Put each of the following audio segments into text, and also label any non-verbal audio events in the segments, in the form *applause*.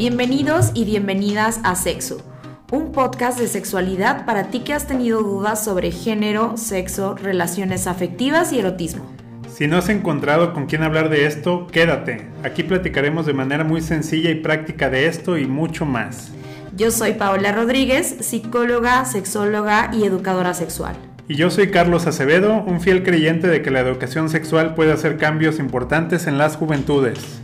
Bienvenidos y bienvenidas a Sexo, un podcast de sexualidad para ti que has tenido dudas sobre género, sexo, relaciones afectivas y erotismo. Si no has encontrado con quién hablar de esto, quédate. Aquí platicaremos de manera muy sencilla y práctica de esto y mucho más. Yo soy Paola Rodríguez, psicóloga, sexóloga y educadora sexual. Y yo soy Carlos Acevedo, un fiel creyente de que la educación sexual puede hacer cambios importantes en las juventudes.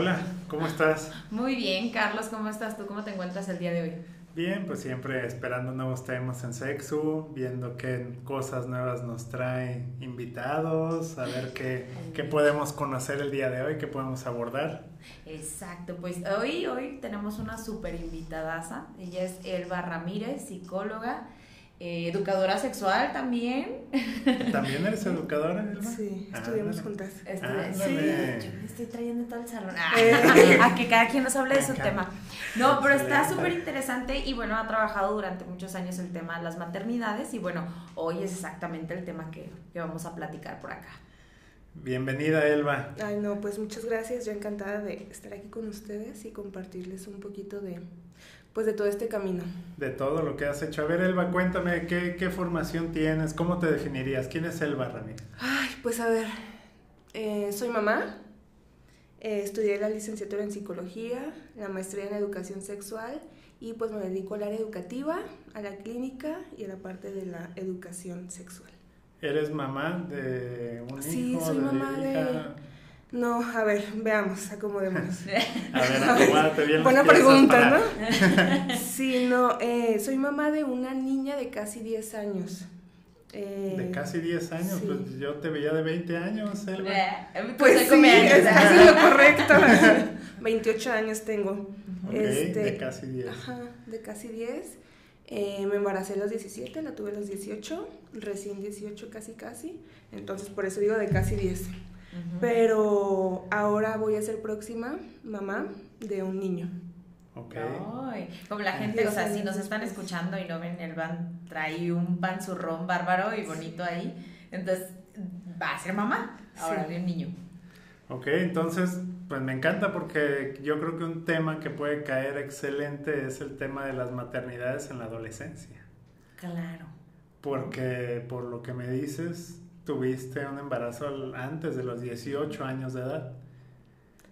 Paola, ¿cómo estás? Muy bien, Carlos, ¿cómo estás tú? ¿Cómo te encuentras el día de hoy? Bien, pues siempre esperando nuevos temas en sexo, viendo qué cosas nuevas nos trae invitados, a ver qué, qué podemos conocer el día de hoy, qué podemos abordar. Exacto, pues hoy, hoy tenemos una súper invitadaza, ella es Elba Ramírez, psicóloga, eh, educadora sexual también. *laughs* ¿También eres educadora, Elba? Sí, estudiamos juntas. sí, yo me estoy trayendo todo el salón. Eh. *laughs* a que cada quien nos hable de su tema. No, pero está súper interesante y bueno, ha trabajado durante muchos años el tema de las maternidades y bueno, hoy es exactamente el tema que, que vamos a platicar por acá. Bienvenida, Elba. Ay, no, pues muchas gracias. Yo encantada de estar aquí con ustedes y compartirles un poquito de, pues de todo este camino. De todo lo que has hecho. A ver, Elba, cuéntame, ¿qué, qué formación tienes? ¿Cómo te definirías? ¿Quién es Elba Ramírez? Ay, pues a ver, eh, soy mamá, eh, estudié la licenciatura en psicología, la maestría en educación sexual y pues me dedico al área educativa, a la clínica y a la parte de la educación sexual. ¿Eres mamá de un hijo? Sí, soy mamá de... No, a ver, veamos, acomodémonos. *laughs* a ver, *laughs* acomódate bien. Buena pregunta, ¿no? *laughs* sí, no, eh, soy mamá de una niña de casi 10 años. Eh, de casi 10 años, pues yo te veía de 20 años, Elba. Eh, pues sí, es casi lo correcto. 28 años tengo. este, de casi 10. Ajá, de casi 10. Eh, me embaracé a los 17, la tuve a los 18, recién 18 casi casi. Entonces por eso digo de casi 10. Pero ahora voy a ser próxima mamá de un niño. Ok. como la gente, o sea, si nos están escuchando y no ven el van, trae un panzurrón bárbaro y bonito ahí, entonces va a ser mamá ahora de un niño. Ok, entonces, pues me encanta porque yo creo que un tema que puede caer excelente es el tema de las maternidades en la adolescencia. Claro. Porque por lo que me dices, tuviste un embarazo antes de los 18 años de edad.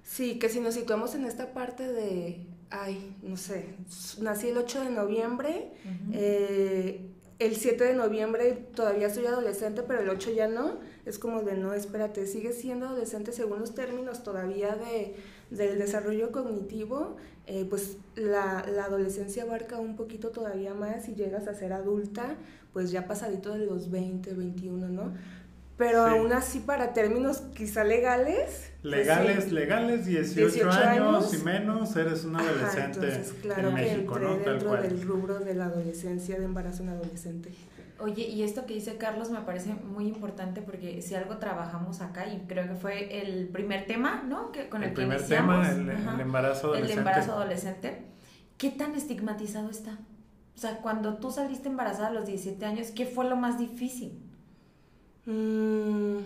Sí, que si nos situamos en esta parte de, ay, no sé, nací el 8 de noviembre, eh, el 7 de noviembre todavía soy adolescente, pero el 8 ya no, es como de, no, espérate, sigues siendo adolescente según los términos todavía de, del desarrollo cognitivo, eh, pues la, la, adolescencia abarca un poquito todavía más y llegas a ser adulta, pues ya pasadito de los 20, 21, ¿no? Pero aún así, para términos quizá legales. Pues legales, legales, 18, años, y menos, eres un adolescente entonces, claro en México, que entré dentro del rubro de la adolescencia, de embarazo en adolescente. Oye, y esto que dice Carlos me parece muy importante porque si algo trabajamos acá, y creo que fue el primer tema, ¿no? Que, con el, el primer tema, el, embarazo adolescente. El embarazo adolescente. ¿Qué tan estigmatizado está? O sea, cuando tú saliste embarazada a los 17 años, ¿qué fue lo más difícil? Mm,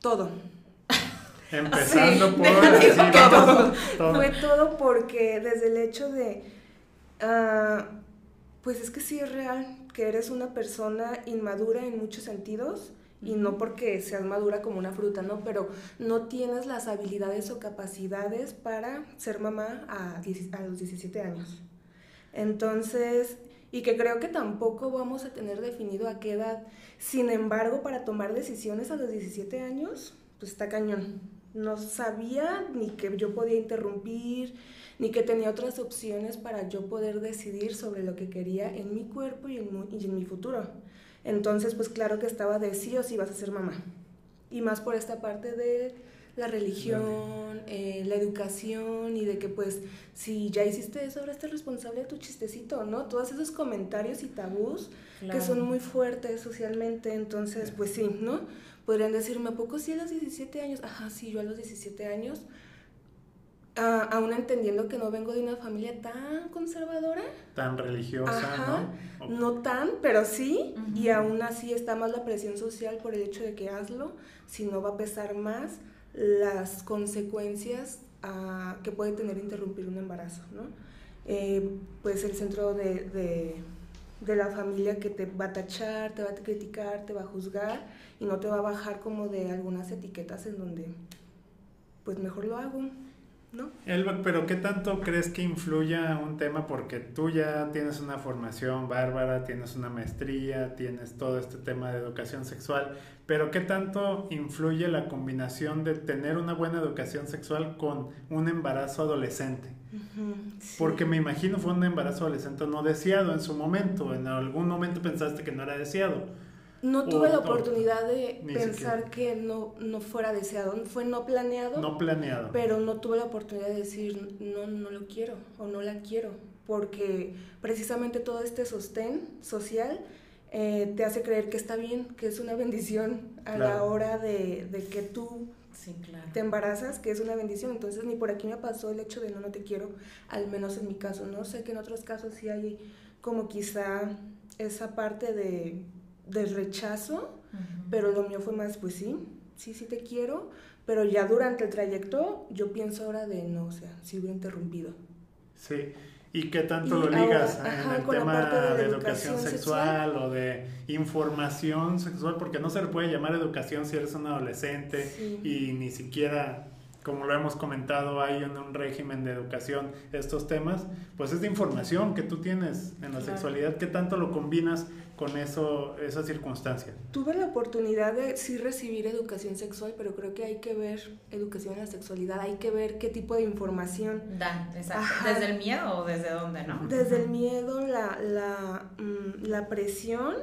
todo. *laughs* Empezando por *laughs* todo. Fue todo porque desde el hecho de, ah, pues es que sí es real que eres una persona inmadura en muchos sentidos y no porque seas madura como una fruta, ¿no? Pero no tienes las habilidades o capacidades para ser mamá a, a los 17 años. Entonces, y que creo que tampoco vamos a tener definido a qué edad. Sin embargo, para tomar decisiones a los 17 años, pues está cañón. No sabía ni que yo podía interrumpir, ni que tenía otras opciones para yo poder decidir sobre lo que quería en mi cuerpo y en, mi futuro. Entonces, pues claro que estaba de sí o sí vas a ser mamá. Y más por esta parte de la religión, eh, la educación y de que pues si ya hiciste eso, ahora estás responsable de tu chistecito, ¿no? Todos esos comentarios y tabús que son muy fuertes socialmente, entonces pues sí, ¿no? Podrían decirme, ¿a poco sí a los 17 años? Ajá, sí, yo a los 17 años, ah, aún entendiendo que no vengo de una familia tan conservadora. Tan religiosa, ¿no? No tan, pero sí, y aún así está más la presión social por el hecho de que hazlo, si no va a pesar más las consecuencias ah, que puede tener interrumpir un embarazo, ¿no? Eh, pues el centro de, de, la familia que te va a tachar, te va a criticar, te va a juzgar y no te va a bajar como de algunas etiquetas en donde pues mejor lo hago, ¿no? Elba, pero ¿qué tanto crees que influya un tema? Porque tú ya tienes una formación bárbara, tienes una maestría, tienes todo este tema de educación sexual, pero ¿qué tanto influye la combinación de tener una buena educación sexual con un embarazo adolescente? Porque me imagino fue un embarazo adolescente no deseado en su momento, en algún momento pensaste que no era deseado. No tuve la oportunidad de pensar que no, no fuera deseado, fue no planeado. No planeado. Pero no tuve la oportunidad de decir, no, no lo quiero o no la quiero, porque precisamente todo este sostén social eh, te hace creer que está bien, que es una *laughs* bendición a la hora de, de que tú te embarazas, que es una bendición. Entonces ni por aquí me pasó el hecho de no, no te quiero, al menos en mi caso. No sé que en otros casos sí hay como quizá esa parte de del rechazo, pero lo mío fue más, pues sí, sí, sí te quiero, pero ya durante el trayecto yo pienso ahora de no, o sea, si hubiera interrumpido. Sí. ¿Y qué tanto lo ligas en el tema de, educación, sexual, o de información sexual? Porque no se le puede llamar educación si eres un adolescente y ni siquiera como lo hemos comentado, hay en un régimen de educación estos temas, pues es de información que tú tienes en la sexualidad, ¿qué tanto lo combinas con eso, esa circunstancia? Tuve la oportunidad de sí recibir educación sexual, pero creo que hay que ver educación en la sexualidad, hay que ver qué tipo de información. Dan, exacto. ¿Desde el miedo o desde dónde, no? Desde el miedo, la, la, mm, la presión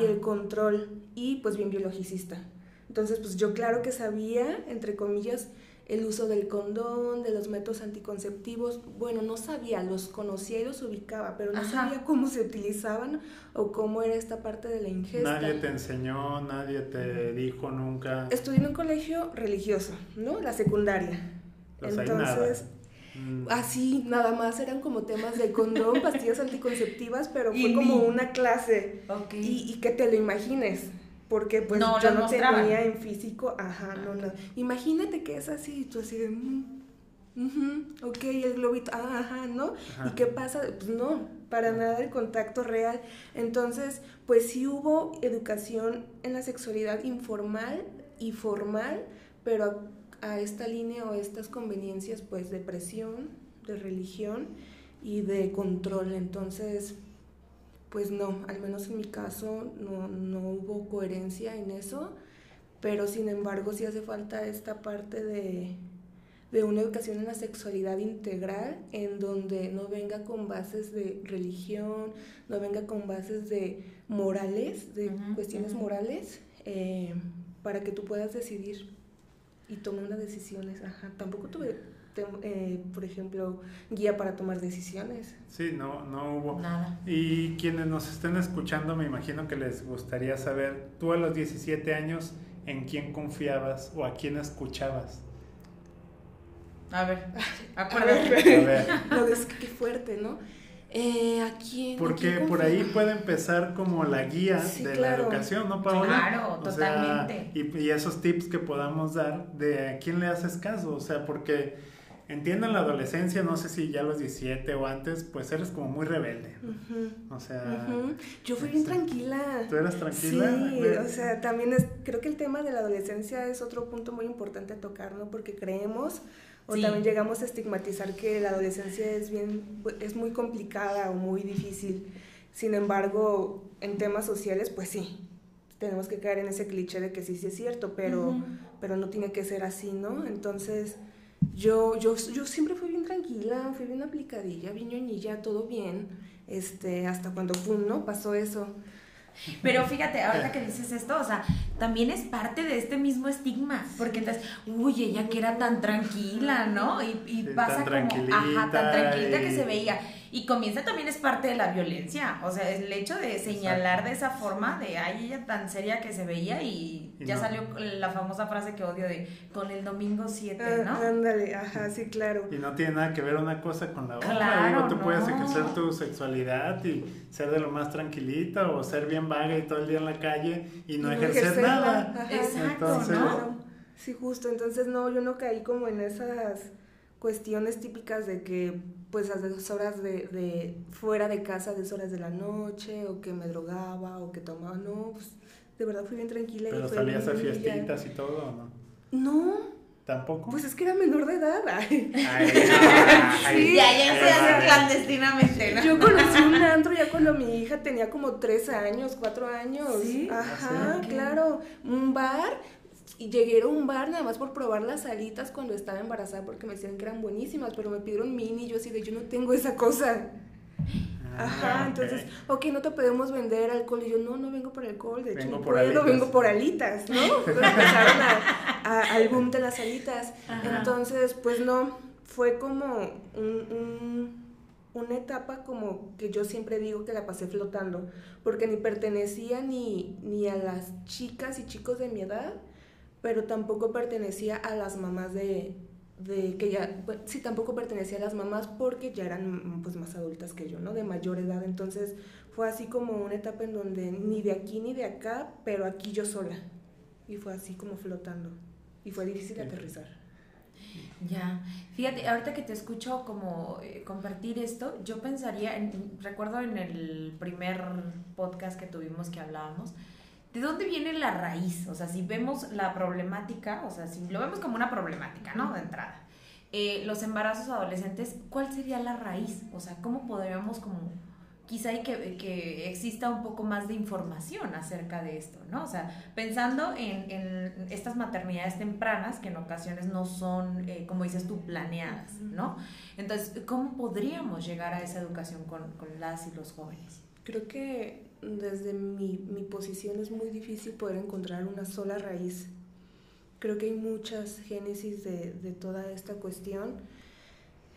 y el control, y pues bien biologicista. Entonces, pues yo claro que sabía, entre comillas, el uso del condón, de los métodos anticonceptivos. Bueno, no sabía, los conocía y los ubicaba, pero no sabía cómo se utilizaban o cómo era esta parte de la ingesta. Nadie te enseñó, nadie te dijo nunca. Estudié en un colegio religioso, ¿no? La secundaria. Entonces, mm. así nada más eran como temas de condón, pastillas anticonceptivas, pero fue como una clase. Y, y que te lo imagines porque pues yo no tenía en físico, ajá, no, no. Imagínate que es así, tú así de, mm, ok, el globito, ah, ajá, ¿no? ¿Y qué pasa? Pues no, para nada el contacto real. Entonces, pues sí hubo educación en la sexualidad informal y formal, pero a, a esta línea o estas conveniencias pues de presión, de religión y de control. Entonces, pues no, al menos en mi caso no, no hubo coherencia en eso, pero sin embargo sí hace falta esta parte de, de una educación en la sexualidad integral, en donde no venga con bases de religión, no venga con bases de morales, de cuestiones morales, eh, para que tú puedas decidir y tomar unas decisiones. Ajá, tampoco tuve eh, por ejemplo, guía para tomar decisiones. Sí, no, no hubo. Nada. Y quienes nos estén escuchando, me imagino que les gustaría saber, tú a los 17 años, ¿en quién confiabas o a quién escuchabas? A ver, *laughs* acuérdate. A ver. *laughs* No, es que qué fuerte, ¿no? Eh, ¿A quién? Porque por ahí puede empezar como la guía de la educación, ¿no, Paola? Claro, totalmente. y, y, esos tips que podamos dar de a quién le haces caso, o sea, porque entiendan la adolescencia, no sé si ya a los 17 o antes, pues eres como muy rebelde. O sea... Yo fui bien tranquila. ¿Tú eras tranquila? Sí, o sea, también es, creo que el tema de la adolescencia es otro punto muy importante a tocar, ¿no? Porque creemos o también llegamos a estigmatizar que la adolescencia es bien, es muy complicada o muy difícil. Sin embargo, en temas sociales, pues sí, tenemos que caer en ese cliché de que sí, sí es cierto, pero, pero no tiene que ser así, ¿no? Entonces, yo, yo, yo siempre fui bien tranquila, fui bien aplicadilla, bien ñoñilla, todo bien, este, hasta cuando, pum, ¿no? Pasó eso. Pero fíjate, ahorita que dices esto, o sea, también es parte de este mismo estigma, porque entonces, uy, ella que era tan tranquila, ¿no? Y, y pasa como, ajá, tan tranquilita que se veía. Y comienza también es parte de la violencia, o sea, el hecho de señalar de esa forma de, ay, ella tan seria que se veía y, ya salió la famosa frase que odio de, con el domingo 7, ah, ¿no? ándale, ajá, sí, claro. Y no tiene nada que ver una cosa con la otra, claro, tú puedes ejercer tu sexualidad y ser de lo más tranquilita o ser bien vaga y todo el día en la calle y no, ejercer nada. Exacto, ¿no? Sí, justo. Entonces, no, yo no caí como en esas cuestiones típicas de que pues a dos horas de, de fuera de casa, dos horas de la noche, o que me drogaba, o que tomaba, no, pues de verdad fui bien tranquila. ¿Pero salías a fiestitas y todo o no? No. ¿Tampoco? Pues es que era menor de edad. *laughs* Ay. sí, ya, ya se hace clandestinamente, ¿no? Yo conocí un *laughs* antro ya cuando mi hija tenía como tres años, cuatro años. ¿Sí? Ajá, ¿Ah, claro. Un bar, y llegué a un bar nada más por probar las alitas cuando estaba embarazada porque me decían que eran buenísimas, pero me pidieron mini y yo así de yo no tengo esa cosa. Ajá, entonces, ok, no te podemos vender alcohol. Y yo, no, no vengo por alcohol, de hecho, no puedo, vengo por alitas, ¿no? empezaron a, al boom de las alitas. Entonces, pues no, fue como un, una etapa como que yo siempre digo que la pasé flotando, porque ni pertenecía ni, ni a las chicas y chicos de mi edad, pero tampoco pertenecía a las mamás de, de que ya, sí, tampoco pertenecía a las mamás porque ya eran pues más adultas que yo, ¿no? De mayor edad, entonces fue así como una etapa en donde ni de aquí ni de acá, pero aquí yo sola. Y fue así como flotando. Y fue difícil aterrizar. Ya, fíjate, ahorita que te escucho como eh, compartir esto, yo pensaría, en, recuerdo en el primer podcast que tuvimos que hablábamos, ¿de dónde viene la raíz? O sea, si vemos la problemática, o sea, si lo vemos como una problemática, ¿no? De entrada. Eh, los embarazos adolescentes, ¿cuál sería la raíz? O sea, ¿cómo podríamos como quizá hay que, que, exista un poco más de información acerca de esto, ¿no? O sea, pensando en, en estas maternidades tempranas que en ocasiones no son, eh, como dices tú, planeadas, ¿no? Entonces, ¿cómo podríamos llegar a esa educación con, con las y los jóvenes? Creo que desde mi, mi, posición es muy difícil poder encontrar una sola raíz. Creo que hay muchas génesis de, de toda esta cuestión,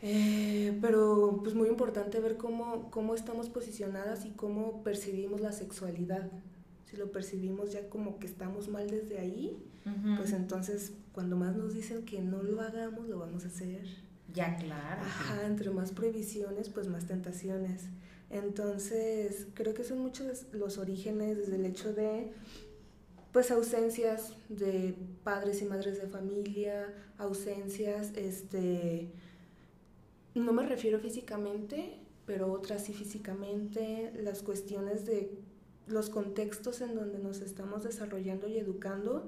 eh, pero pues muy importante ver cómo, cómo estamos posicionadas y cómo percibimos la sexualidad. Si lo percibimos ya como que estamos mal desde ahí, pues entonces cuando más nos dicen que no lo hagamos, lo vamos a hacer. Ya, claro. Ajá, entre más prohibiciones, pues más tentaciones. Entonces, creo que son muchos los orígenes desde el hecho de pues ausencias de padres y madres de familia, ausencias, este, no me refiero físicamente, pero otras sí físicamente, las cuestiones de los contextos en donde nos estamos desarrollando y educando,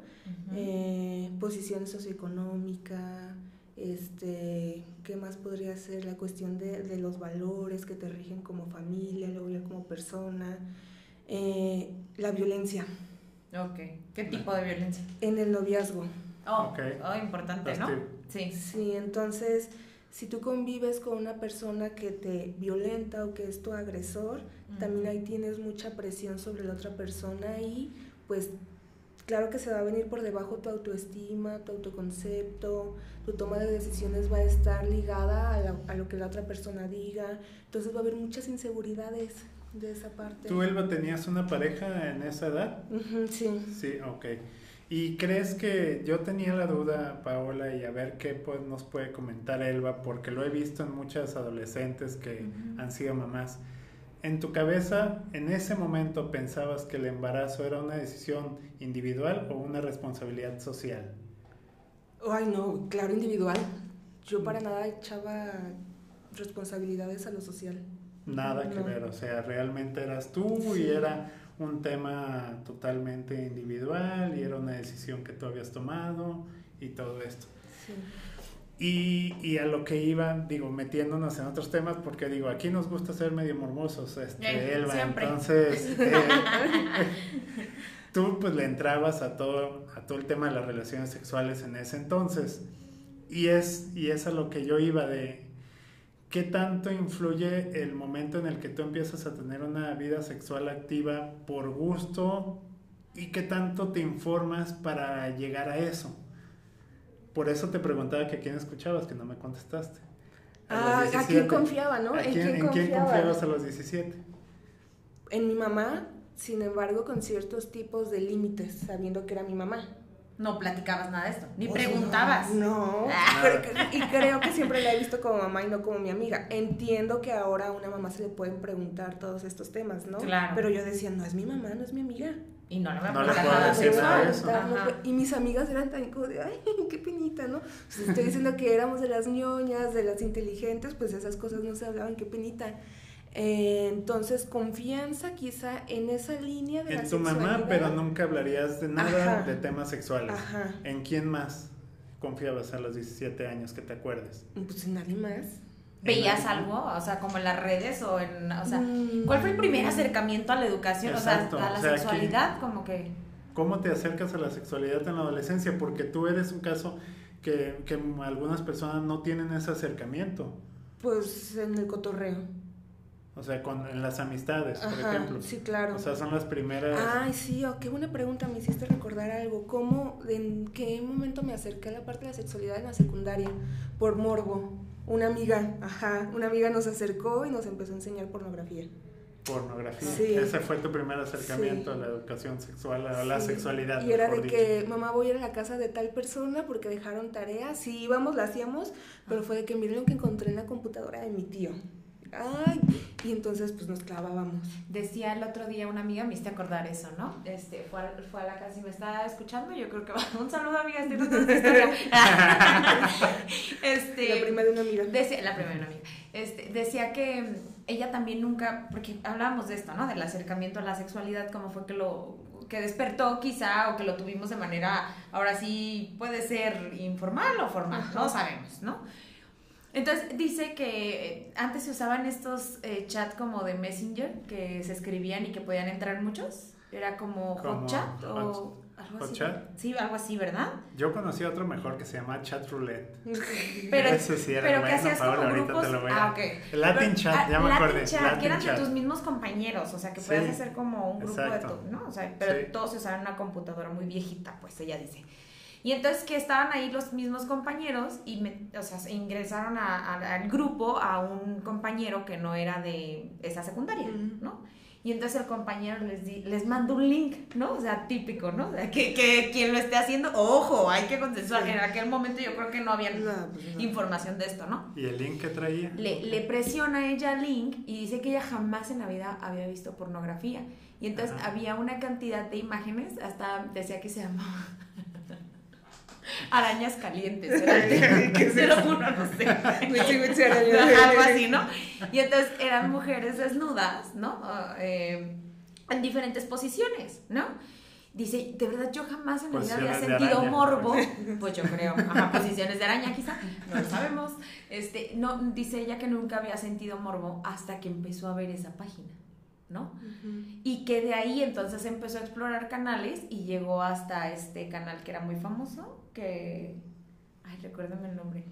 eh, posición socioeconómica, este, ¿qué más podría ser? La cuestión de, de, los valores que te rigen como familia, luego ya como persona, eh, la violencia. Ok, ¿qué tipo de violencia? En el noviazgo. Oh, oh importante, ¿no? Sí. Sí, entonces, si tú convives con una persona que te violenta o que es tu agresor, también ahí tienes mucha presión sobre la otra persona y pues claro que se va a venir por debajo tu autoestima, tu autoconcepto, tu toma de decisiones va a estar ligada a, a, lo que la otra persona diga, entonces va a haber muchas inseguridades de esa parte. ¿Tú, Elba, tenías una pareja en esa edad? sí. Sí, ok. ¿Y crees que yo tenía la duda, Paola, y a ver qué pues, nos puede comentar Elba, porque lo he visto en muchas adolescentes que han sido mamás? ¿En tu cabeza, en ese momento, pensabas que el embarazo era una decisión individual o una responsabilidad social? Ay, no, claro, individual. Yo para nada echaba responsabilidades a lo social. Nada que ver, o sea, realmente eras tú y era un tema totalmente individual y era una decisión que tú habías tomado y todo esto. Sí. Y, y, a lo que iba, digo, metiéndonos en otros temas, porque digo, aquí nos gusta ser medio mormosos, este, eh, Elba, entonces *laughs* eh, tú pues le entrabas a todo, a todo el tema de las relaciones sexuales en ese entonces, y es, y es a lo que yo iba de, ¿qué tanto influye el momento en el que tú empiezas a tener una vida sexual activa por gusto y qué tanto te informas para llegar a eso? Por eso te preguntaba que a quién escuchabas, que no me contestaste. A ah, ¿a quién confiaba, no? ¿A quién, ¿En quién, confiabas a los 17? En mi mamá, sin embargo, con ciertos tipos de límites, sabiendo que era mi mamá. No platicabas nada de esto, ni preguntabas. No, ah. y creo que siempre la he visto como mamá y no como mi amiga. Entiendo que ahora a una mamá se le pueden preguntar todos estos temas, ¿no? Claro. Pero yo decía, no es mi mamá, no es mi amiga. Y no, no me no nada sexual. y mis amigas eran tan como de, ay, *laughs* qué penita, ¿no? Pues estoy diciendo que éramos de las ñoñas, de las inteligentes, pues esas cosas no se hablaban, qué penita. Eh, entonces, confianza quizá en esa línea de En tu mamá, pero nunca hablarías de nada de temas sexuales. Ajá. ¿En quién más confiabas a los 17 años que te acuerdes? Pues en nadie más. ¿Veías algo? O sea, como en las redes o en... O sea, ¿cuál fue el primer mm. acercamiento a la educación? o sea, a la sexualidad, como que... ¿Cómo te acercas a la sexualidad en la adolescencia? Porque tú eres un caso que, que algunas personas no tienen ese acercamiento. Pues en el cotorreo. O sea, con, en las amistades, por ejemplo. Sí, claro. O sea, son las primeras. Ay, sí, oh, qué buena pregunta, me hiciste recordar algo. ¿Cómo, en qué momento me acerqué a la parte de la sexualidad en la secundaria? Por morbo. Una amiga, ajá, una amiga nos acercó y nos empezó a enseñar pornografía. Pornografía. Sí. Ese fue tu primer acercamiento a la educación sexual, a la sexualidad. Y era de que, mamá, voy a ir a la casa de tal persona porque dejaron tareas. Sí, íbamos, la hacíamos, pero fue de que miren lo que encontré en la computadora de mi tío ay, y entonces pues nos clavábamos. Decía el otro día una amiga, me hiciste acordar eso, ¿no? Este, fue a, fue a la casa y me estaba escuchando, yo creo que va, *laughs* un saludo amiga, estoy *laughs* este, la primera de una amiga. Decía, la primera de una amiga. Este, decía que ella también nunca, porque hablábamos de esto, ¿no? Del acercamiento a la sexualidad, cómo fue que lo que despertó quizá o que lo tuvimos de manera, ahora sí puede ser informal o formal, no sabemos, ¿no? Entonces dice que eh, antes se usaban estos eh, chats como de Messenger que se escribían y que podían entrar muchos. Era como, hot chat o algo así. Chat? Sí, algo así, ¿verdad? Yo conocí otro mejor que se llama Chat Roulette. *laughs* pero Ese sí era pero que hacías como grupos. Ah, ok. Latin Chat, ya me acordé. Latin Chat, que eran de tus mismos compañeros, o sea, que puedes hacer como un grupo de todo, ¿no? O sea, pero todos se usaban una computadora muy viejita, pues ella dice. Y entonces que estaban ahí los mismos compañeros y me, o sea, ingresaron al grupo a un compañero que no era de esa secundaria, ¿no? Y entonces el compañero les, les manda un link, ¿no? O sea, típico, ¿no? O sea, que, que, quien lo esté haciendo, ojo, hay que consensuar. En aquel momento yo creo que no había pues información de esto, ¿no? ¿Y el link que traía? Le, le presiona a ella el link y dice que ella jamás en la vida había visto pornografía. Y entonces había una cantidad de imágenes, hasta decía que se llamaba arañas calientes. se lo juro, no sé. *laughs* Algo así, ¿no? Y entonces eran mujeres desnudas, ¿no? Eh, en diferentes posiciones, ¿no? Dice, de verdad yo jamás en mi vida había sentido morbo, pues yo creo, ajá, posiciones de araña quizá, no lo sabemos. Este, no, dice ella que nunca había sentido morbo hasta que empezó a ver esa página. ¿no? Y que de ahí entonces empezó a explorar canales y llegó hasta este canal que era muy famoso, que... Ay, recuérdame el nombre.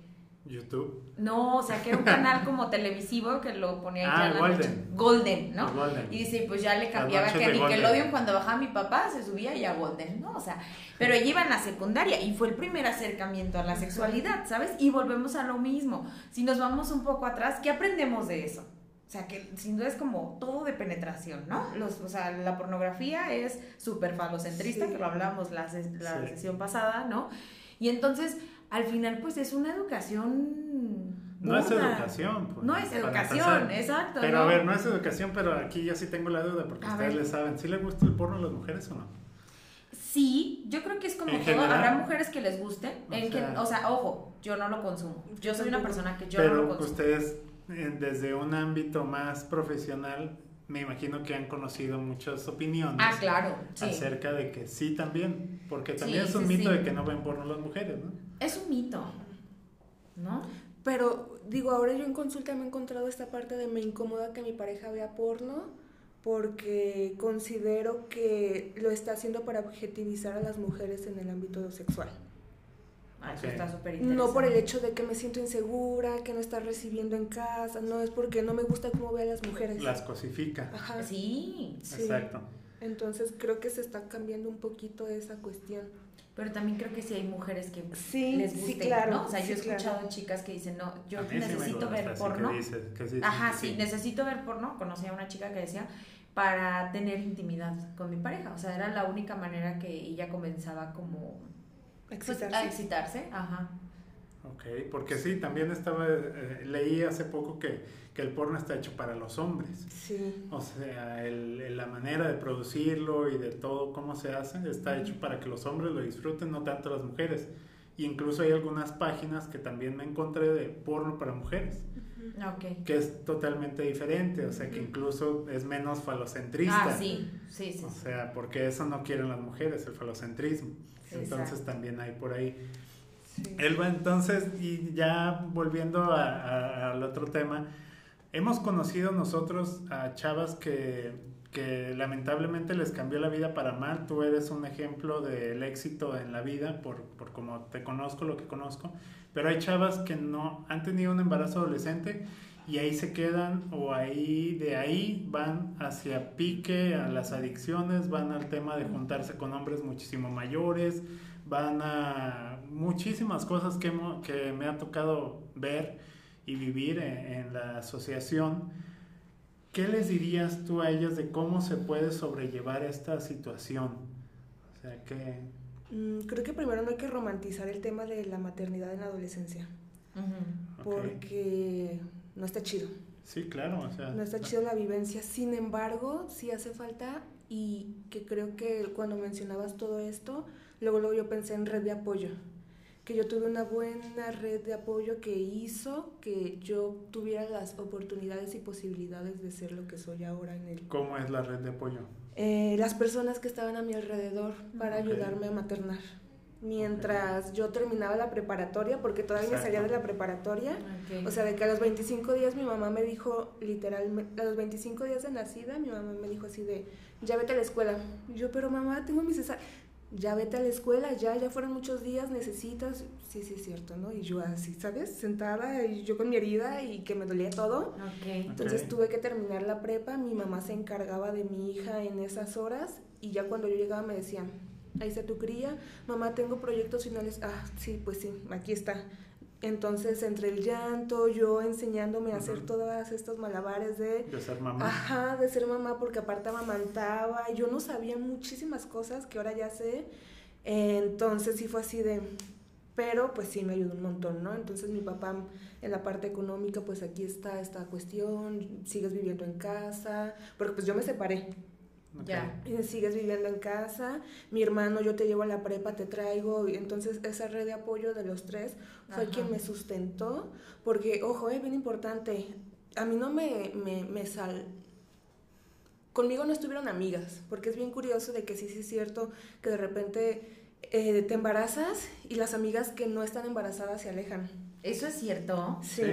YouTube. No, o sea, que era un canal *laughs* como televisivo que lo ponía ah, Golden. Golden, ¿no? Y dice, pues ya le cambiaba que a Nickelodeon cuando bajaba mi papá se subía y a Golden, ¿no? O sea, pero ella iba en la secundaria y fue el primer acercamiento a la sexualidad, ¿sabes? Y volvemos a lo mismo. Si nos vamos un poco atrás, ¿qué aprendemos de eso? O sea, que sin duda es como todo de penetración, ¿no? Los, o sea, la pornografía es súper falocentrista, que lo hablamos la, la sesión pasada, ¿no? Y entonces, al final, pues es una educación... No es educación. Pues, no es educación, exacto. Pero a ver, no es educación, pero aquí yo sí tengo la duda, porque ustedes le saben, ¿sí le gusta el porno a las mujeres o no? Sí, yo creo que es como todo. Habrá mujeres que les guste. O, en sea, que, o sea, ojo, yo no lo consumo. Yo soy una persona que yo no lo consumo. Ustedes desde un ámbito más profesional, me imagino que han conocido muchas opiniones. Ah, claro. Acerca de que sí también, porque también es un mito de que no ven porno las mujeres, ¿no? Es un mito, ¿no? Pero digo, ahora yo en consulta me he encontrado esta parte de me incomoda que mi pareja vea porno porque considero que lo está haciendo para objetivizar a las mujeres en el ámbito sexual. Ah, eso está súper interesante. No por el hecho de que me siento insegura, que no está recibiendo en casa, no, es porque no me gusta cómo ve a las mujeres. Las cosifica. Ajá. Sí. Exacto. Entonces creo que se está cambiando un poquito esa cuestión. Pero también creo que sí hay mujeres que les guste, claro, ¿no? O sea, yo he escuchado chicas que dicen, no, yo necesito ver porno. Ajá, sí, necesito ver porno. Conocí a una chica que decía, para tener intimidad con mi pareja. O sea, era la única manera que ella comenzaba como Excitarse. a excitarse, ajá. Ok, porque sí, también estaba, eh, leí hace poco que, que, el porno está hecho para los hombres. Sí. O sea, el, la manera de producirlo y de todo cómo se hace está hecho para que los hombres lo disfruten, no tanto las mujeres. incluso hay algunas páginas que también me encontré de porno para mujeres. Okay. Que es totalmente diferente, o sea, que incluso es menos falocentrista. Ah, sí, sí, sí. O sea, porque eso no quieren las mujeres, el falocentrismo. Entonces también hay por ahí. Elba, entonces, y ya volviendo al otro tema, hemos conocido nosotros a chavas que, que, lamentablemente les cambió la vida para mal. Tú eres un ejemplo del éxito en la vida, por, por como te conozco, lo que conozco. Pero hay chavas que no han tenido un embarazo adolescente y ahí se quedan o ahí de ahí van hacia pique a las adicciones, van al tema de juntarse con hombres muchísimo mayores, van a muchísimas cosas que, que me ha tocado ver y vivir en, la asociación. ¿Qué les dirías tú a ellas de cómo se puede sobrellevar esta situación? O sea, que... Mm, creo que primero no hay que romantizar el tema de la maternidad en la adolescencia. Porque no está chido. Sí, claro. O sea, no está chido la vivencia. Sin embargo, sí hace falta y que creo que cuando mencionabas todo esto, Luego, luego yo pensé en red de apoyo, que yo tuve una buena red de apoyo que hizo que yo tuviera las oportunidades y posibilidades de ser lo que soy ahora en el... ¿Cómo es la red de apoyo? Eh, las personas que estaban a mi alrededor para ayudarme a maternar. Mientras yo terminaba la preparatoria, porque todavía salía de la preparatoria, o sea, de que a los 25 días mi mamá me dijo, literalmente, a los 25 días de nacida, mi mamá me dijo así de, ya vete a la escuela. Y yo, pero mamá, tengo mi cesárea ya vete a la escuela, ya, ya fueron muchos días, necesitas, sí, sí es cierto, ¿no? Y yo así, ¿sabes? Sentada y yo con mi herida y que me dolía todo. Entonces tuve que terminar la prepa, mi mamá se encargaba de mi hija en esas horas y ya cuando yo llegaba me decían, ahí está tu cría, mamá tengo proyectos finales, ah, sí, pues sí, aquí está. Entonces, entre el llanto, yo enseñándome a hacer todas estas malabares de... De ser mamá. Ajá, de ser mamá, porque aparte amamantaba. Yo no sabía muchísimas cosas que ahora ya sé. Entonces, sí fue así de... Pero, pues sí, me ayudó un montón, ¿no? Entonces, mi papá, en la parte económica, pues aquí está esta cuestión, sigues viviendo en casa, porque pues yo me separé. Ya. Y sigues viviendo en casa, mi hermano, yo te llevo a la prepa, te traigo. Y entonces esa red de apoyo de los tres fue quien me sustentó, porque, ojo, es bien importante, a mí no me, me, me sal... Conmigo no estuvieron amigas, porque es bien curioso de que sí, sí es cierto que de repente eh, te embarazas y las amigas que no están embarazadas se alejan. ¿Eso es cierto? Sí.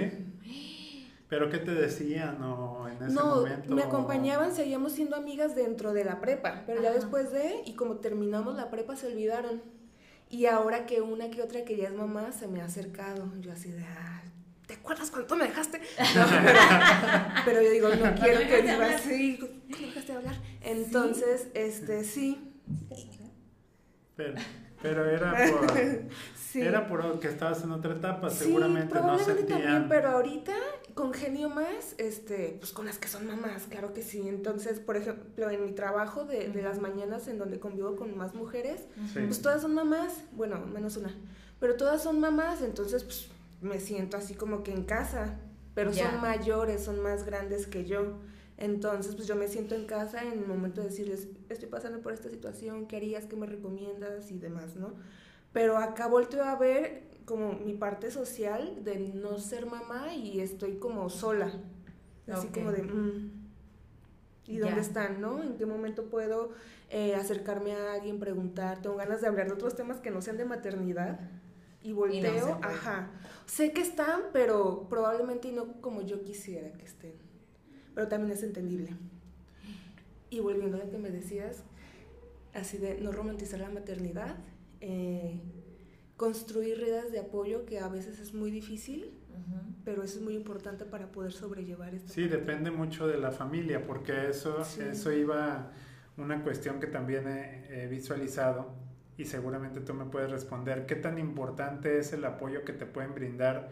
¿Pero qué te decían o en ese no, momento? me acompañaban, seguíamos siendo amigas dentro de la prepa, pero ya después de, y como terminamos la prepa, se olvidaron. Y ahora que una que otra que ya es mamá se me ha acercado, yo así de, ah, ¿te acuerdas cuánto me dejaste? *laughs* pero, yo digo, no quiero que digas así, ¿cómo dejaste de hablar? Entonces, este, sí. Pero, pero era *laughs* por... Era por que estabas en otra etapa, seguramente no sentían... también, pero ahorita congenio más, este, pues con las que son mamás, claro que sí. Entonces, por ejemplo, en mi trabajo de, de las mañanas en donde convivo con más mujeres, pues todas son mamás, bueno, menos una, pero todas son mamás, entonces pues me siento así como que en casa, pero son mayores, son más grandes que yo. Entonces, pues yo me siento en casa en el momento de decirles, estoy pasando por esta situación, ¿qué harías? ¿Qué me recomiendas? Y demás, ¿no? Pero acá volteo a ver como mi parte social de no ser mamá y estoy como sola. Así como de, mm, ¿y dónde están, no? ¿En qué momento puedo eh, acercarme a alguien, preguntar? Tengo ganas de hablar de otros temas que no sean de maternidad. Y volteo, ajá. Sé que están, pero probablemente no como yo quisiera que estén. Pero también es entendible. Y volviendo a lo que me decías, así de no romantizar la maternidad, eh, construir redes de apoyo que a veces es muy difícil, pero eso es muy importante para poder sobrellevar esto. Sí, depende mucho de la familia, porque eso, eso iba una cuestión que también he, visualizado y seguramente tú me puedes responder. ¿Qué tan importante es el apoyo que te pueden brindar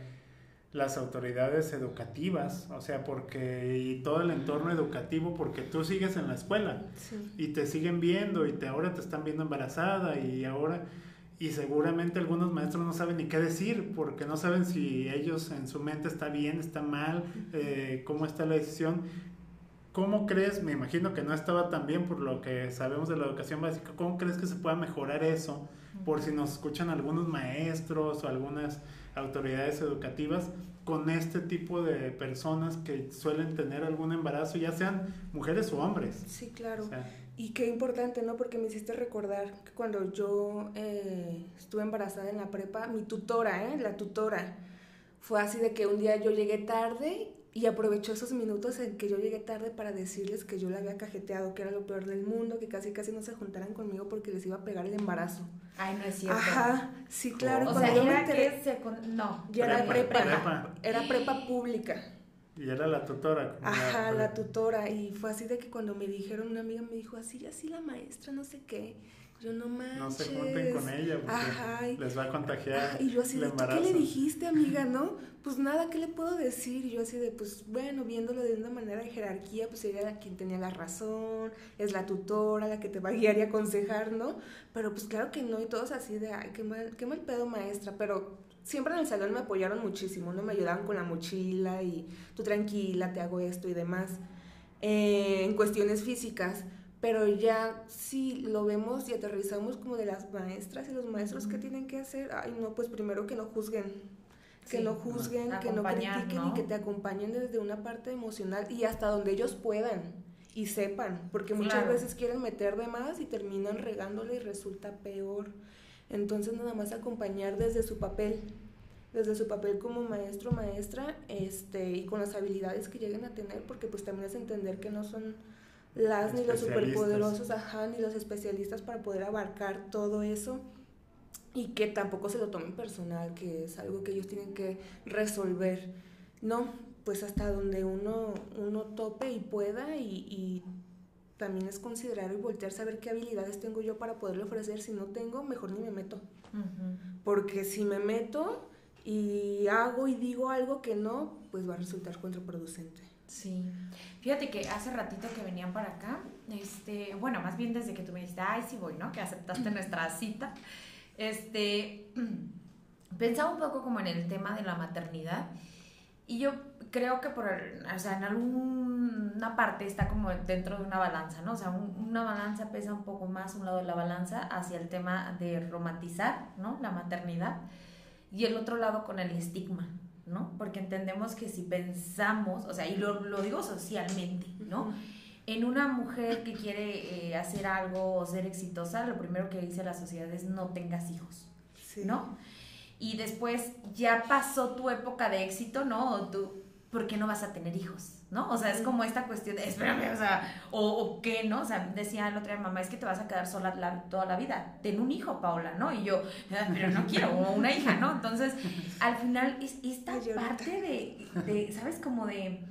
las autoridades educativas? O sea, porque y todo el entorno educativo, porque tú sigues en la escuela y te siguen viendo y te ahora te están viendo embarazada y ahora y seguramente algunos maestros no saben ni qué decir porque no saben si ellos en su mente está bien, está mal, eh, cómo está la decisión. ¿Cómo crees, me imagino que no estaba tan bien por lo que sabemos de la educación básica, cómo crees que se pueda mejorar eso por si nos escuchan algunos maestros o algunas autoridades educativas con este tipo de personas que suelen tener algún embarazo, ya sean mujeres o hombres? Sí, claro. Y qué importante, ¿no? Porque me hiciste recordar que cuando yo eh, estuve embarazada en la prepa, mi tutora, ¿eh? La tutora, fue así de que un día yo llegué tarde y aprovechó esos minutos en que yo llegué tarde para decirles que yo la había cajeteado, que era lo peor del mundo, que casi casi no se juntaran conmigo porque les iba a pegar el embarazo. Ay, no es cierto. Ajá, sí, claro. O sea, yo era que se no, ya era prepa, era prepa pública. Y era la tutora. Ajá, la, tutora. Y fue así de que cuando me dijeron, una amiga me dijo, así, así la maestra, no sé qué. Yo no manches. No se junten con ella porque les va a contagiar. y yo así de, qué le dijiste, amiga, no? *laughs* Pues nada, ¿qué le puedo decir? Y yo así de, pues bueno, viéndolo de una manera de jerarquía, pues ella quien tenía la razón, es la tutora, la que te va a guiar y aconsejar, ¿no? Pero pues claro que no, y todos así de, ay, qué mal, qué mal pedo maestra, pero siempre en el salón me apoyaron muchísimo, ¿no? Me ayudaban con la mochila y tú tranquila, te hago esto y demás. Eh, en cuestiones físicas, pero ya si lo vemos y aterrizamos como de las maestras y los maestros que tienen que hacer, ay no, pues primero que no juzguen, que no juzguen, que no critiquen y que te acompañen desde una parte emocional y hasta donde ellos puedan y sepan, porque muchas veces quieren meter de más y terminan regándole y resulta peor. Entonces nada más acompañar desde su papel, desde su papel como maestro, maestra, este, y con las habilidades que lleguen a tener, porque pues también es entender que no son las ni los superpoderosos, ajá, ni los especialistas para poder abarcar todo eso y que tampoco se lo tomen personal, que es algo que ellos tienen que resolver. No, pues hasta donde uno, uno tope y pueda y, y también es considerar y voltear saber qué habilidades tengo yo para poderle ofrecer. Si no tengo, mejor ni me meto. Porque si me meto y hago y digo algo que no, pues va a resultar contraproducente. Sí. Fíjate que hace ratito que venían para acá, este, bueno, más bien desde que tú me dijiste, ay, sí voy, ¿no? Que aceptaste nuestra cita. Este, *clears throat* pensaba un poco como en el tema de la maternidad y yo creo que por, o sea, en alguna parte está como dentro de una balanza, ¿no? O sea, una balanza pesa un poco más un lado de la balanza hacia el tema de romantizar, ¿no? La maternidad y el otro lado con el estigma, ¿no? Porque entendemos que si pensamos, o sea, y lo, lo digo socialmente, ¿no? En una mujer que quiere eh, hacer algo o ser exitosa, lo primero que dice la sociedad es no tengas hijos, ¿no? Y después ya pasó tu época de éxito, ¿no? O tú, ¿por qué no vas a tener hijos? ¿No? O sea, es como esta cuestión de, espérame, o sea, o, o qué, ¿no? O sea, decía el otro día, mamá, es que te vas a quedar sola toda la vida. Ten un hijo, Paula, ¿no? Y yo, ah, pero no quiero una hija, ¿no? Entonces, al final, es esta parte de, de, ¿sabes? Como de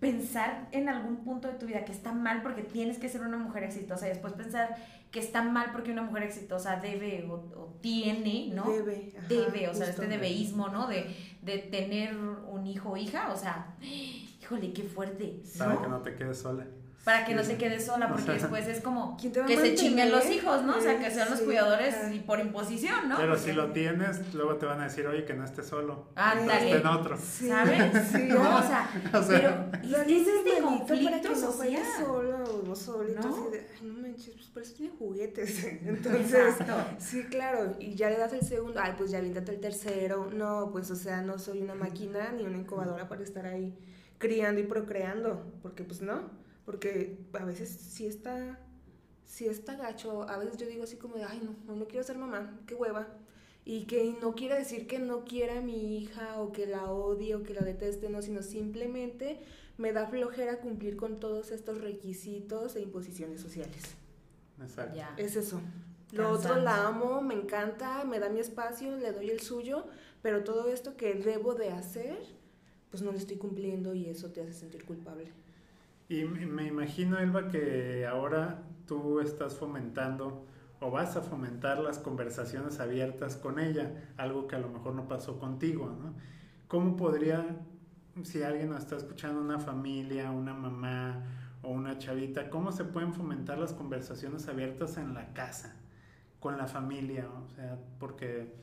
pensar en algún punto de tu vida que está mal porque tienes que ser una mujer exitosa y después pensar que está mal porque una mujer exitosa debe o, tiene, ¿no? Debe. debe, o sea, este debeísmo, ¿no? De, de tener un hijo o hija, o sea, híjole, qué fuerte. Para que no te quedes sola para que no se quede sola, porque después es como *laughs* que se chinguen los hijos, ¿no? O sea, que sean los cuidadores y por imposición, ¿no? Pero si lo tienes, luego te van a decir, oye, que no estés solo. Ándale. en otro. ¿Sabes? *laughs* Sí. No, o sea, *laughs* pero es este conflicto social. solo o solito, ¿No? así de, ay, no manches, pues por eso tiene juguetes. Entonces, sí, claro, y ya le das el segundo, ay, pues ya víntate el tercero. No, pues, o sea, no soy una máquina ni una incubadora para estar ahí criando y procreando, porque pues no porque a veces sí está, sí está gacho, a veces yo digo así como de, ay, no, no quiero ser mamá, qué hueva. Y que no quiere decir que no quiera a mi hija o que la odie o que la deteste, no, sino simplemente me da flojera cumplir con todos estos requisitos e imposiciones sociales. Exacto. Es eso. Lo otro la amo, me encanta, me da mi espacio, le doy el suyo, pero todo esto que debo de hacer, pues no lo estoy cumpliendo y eso te hace sentir culpable. Y me imagino, Elba, que ahora tú estás fomentando o vas a fomentar las conversaciones abiertas con ella, algo que a lo mejor no pasó contigo, ¿no? ¿Cómo podría, si alguien nos está escuchando, una familia, una mamá o una chavita, cómo se pueden fomentar las conversaciones abiertas en la casa? con la familia, o sea, porque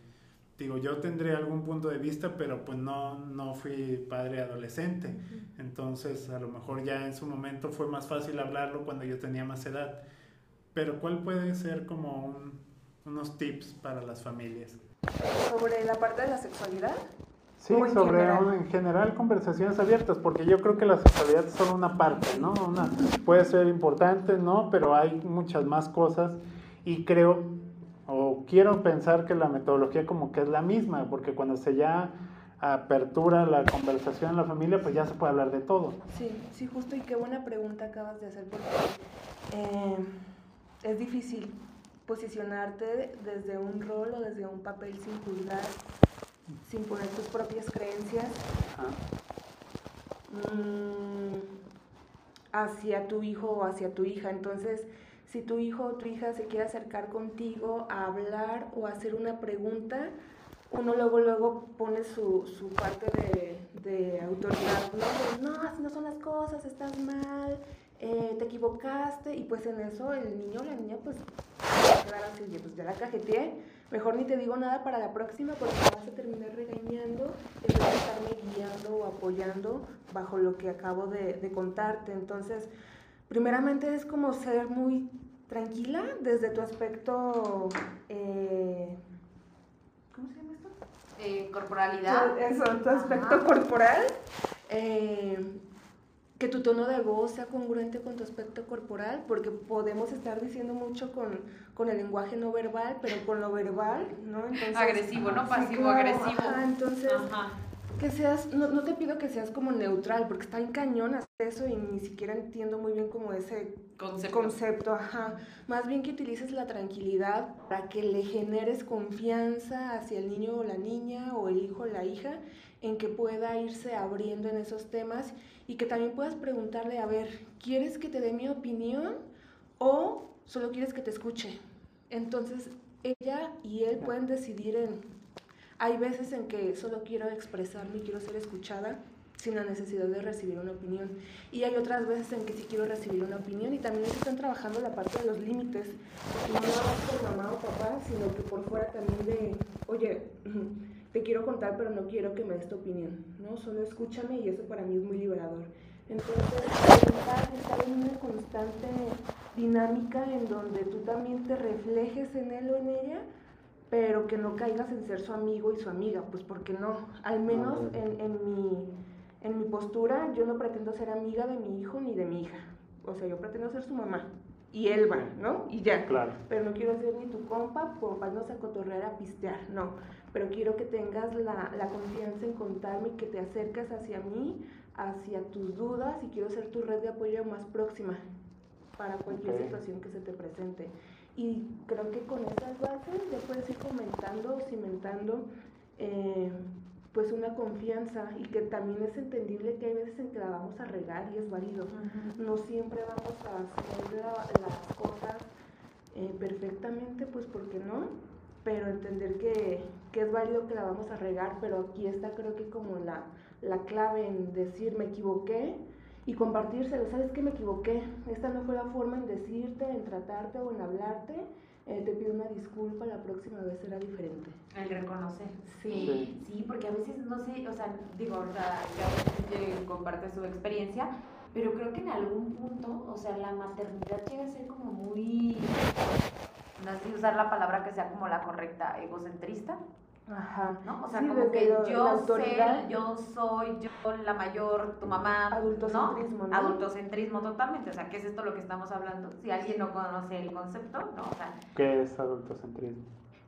digo, yo tendré algún punto de vista, pero pues no, no fui padre adolescente, entonces a lo mejor ya en su momento fue más fácil hablarlo cuando yo tenía más edad, pero ¿cuál puede ser como unos tips para las familias? Sobre la parte de la sexualidad. Sí, sobre en general conversaciones abiertas, porque yo creo que la sexualidad es solo una parte, ¿no? Una, puede ser importante, ¿no? Pero hay muchas más cosas y creo, quiero pensar que la metodología como que es la misma, porque cuando se ya apertura la conversación en la familia, pues ya se puede hablar de todo. Sí, sí, justo y qué buena pregunta acabas de hacer, porque eh, es difícil posicionarte desde un rol o desde un papel sin juzgar sin poner tus propias creencias mm, hacia tu hijo o hacia tu hija. Entonces, si tu hijo o tu hija se quiere acercar contigo a hablar o hacer una pregunta, uno luego luego pone su, su parte de, de autoridad, ¿no? no, así no son las cosas, estás mal, eh, te equivocaste, y pues en eso el niño o la niña pues claro, así, pues ya la cajeteé, mejor ni te digo nada para la próxima porque vas a terminar regañando en vez de estarme guiando o apoyando bajo lo que acabo de, contarte. Entonces, primeramente es como ser muy tranquila desde tu aspecto... Eh, ¿Cómo se llama esto? Eh, corporalidad. Eso, tu aspecto corporal. Eh, que tu tono de voz sea congruente con tu aspecto corporal, porque podemos estar diciendo mucho con, con el lenguaje no verbal, pero con lo verbal, ¿no? agresivo, ¿no? Pasivo, agresivo. entonces, que seas, no, no, te pido que seas como neutral, porque está en cañón hacer eso y ni siquiera entiendo muy bien como ese concepto. concepto, ajá. Más bien que utilices la tranquilidad para que le generes confianza hacia el niño o la niña, o el hijo o la hija, en que pueda irse abriendo en esos temas y que también puedas preguntarle, a ver, ¿quieres que te dé mi opinión o solo quieres que te escuche? Entonces, ella y él pueden decidir en... Hay veces en que solo quiero expresarme y quiero ser escuchada sin la necesidad de recibir una opinión. Y hay otras veces en que sí quiero recibir una opinión y también están trabajando la parte de los límites, no por mamá o papá, sino que por fuera también de, oye, *clears throat* te quiero contar, pero no quiero que me des tu opinión, ¿no? Solo escúchame y eso para mí es muy liberador. Entonces, estar en una constante dinámica en donde tú también te reflejes en él o en ella, pero que no caigas en ser su amigo y su amiga, pues porque no, al menos en, en, mi, en mi postura yo no pretendo ser amiga de mi hijo ni de mi hija, o sea, yo pretendo ser su mamá, y él va, ¿no? Y ya. Claro. Pero no quiero ser ni tu compa, por no a cotorrear a pistear, no pero quiero que tengas la, la confianza en contarme y que te acerques hacia mí, hacia tus dudas y quiero ser tu red de apoyo más próxima para cualquier situación que se te presente. Y creo que con esas bases ya puedes ir comentando, cimentando eh, pues una confianza y que también es entendible que hay veces en que la vamos a regar y es válido. No siempre vamos a hacer las cosas eh, perfectamente, pues porque no, pero entender que, que, es válido que la vamos a regar, pero aquí está creo que como la, la clave en decir me equivoqué y compartírselo, sabes que me equivoqué, esta no fue la forma en decirte, en tratarte o en hablarte, eh, te pido una disculpa, la próxima vez será diferente. El reconocer. Sí, sí, porque a veces no sé, o sea, digo, o sea, ya comparte su experiencia, pero creo que en algún punto, o sea, la maternidad llega a ser como muy no sé usar la palabra que sea como la correcta, egocentrista. Ajá. ¿no? O sea, como que yo sé, yo soy, yo la mayor, tu mamá. Adultocentrismo, ¿no? Adultocentrismo totalmente. O sea, ¿qué es esto lo que estamos hablando? Si alguien no conoce el concepto, ¿no? O sea, ¿qué es adultocentrismo?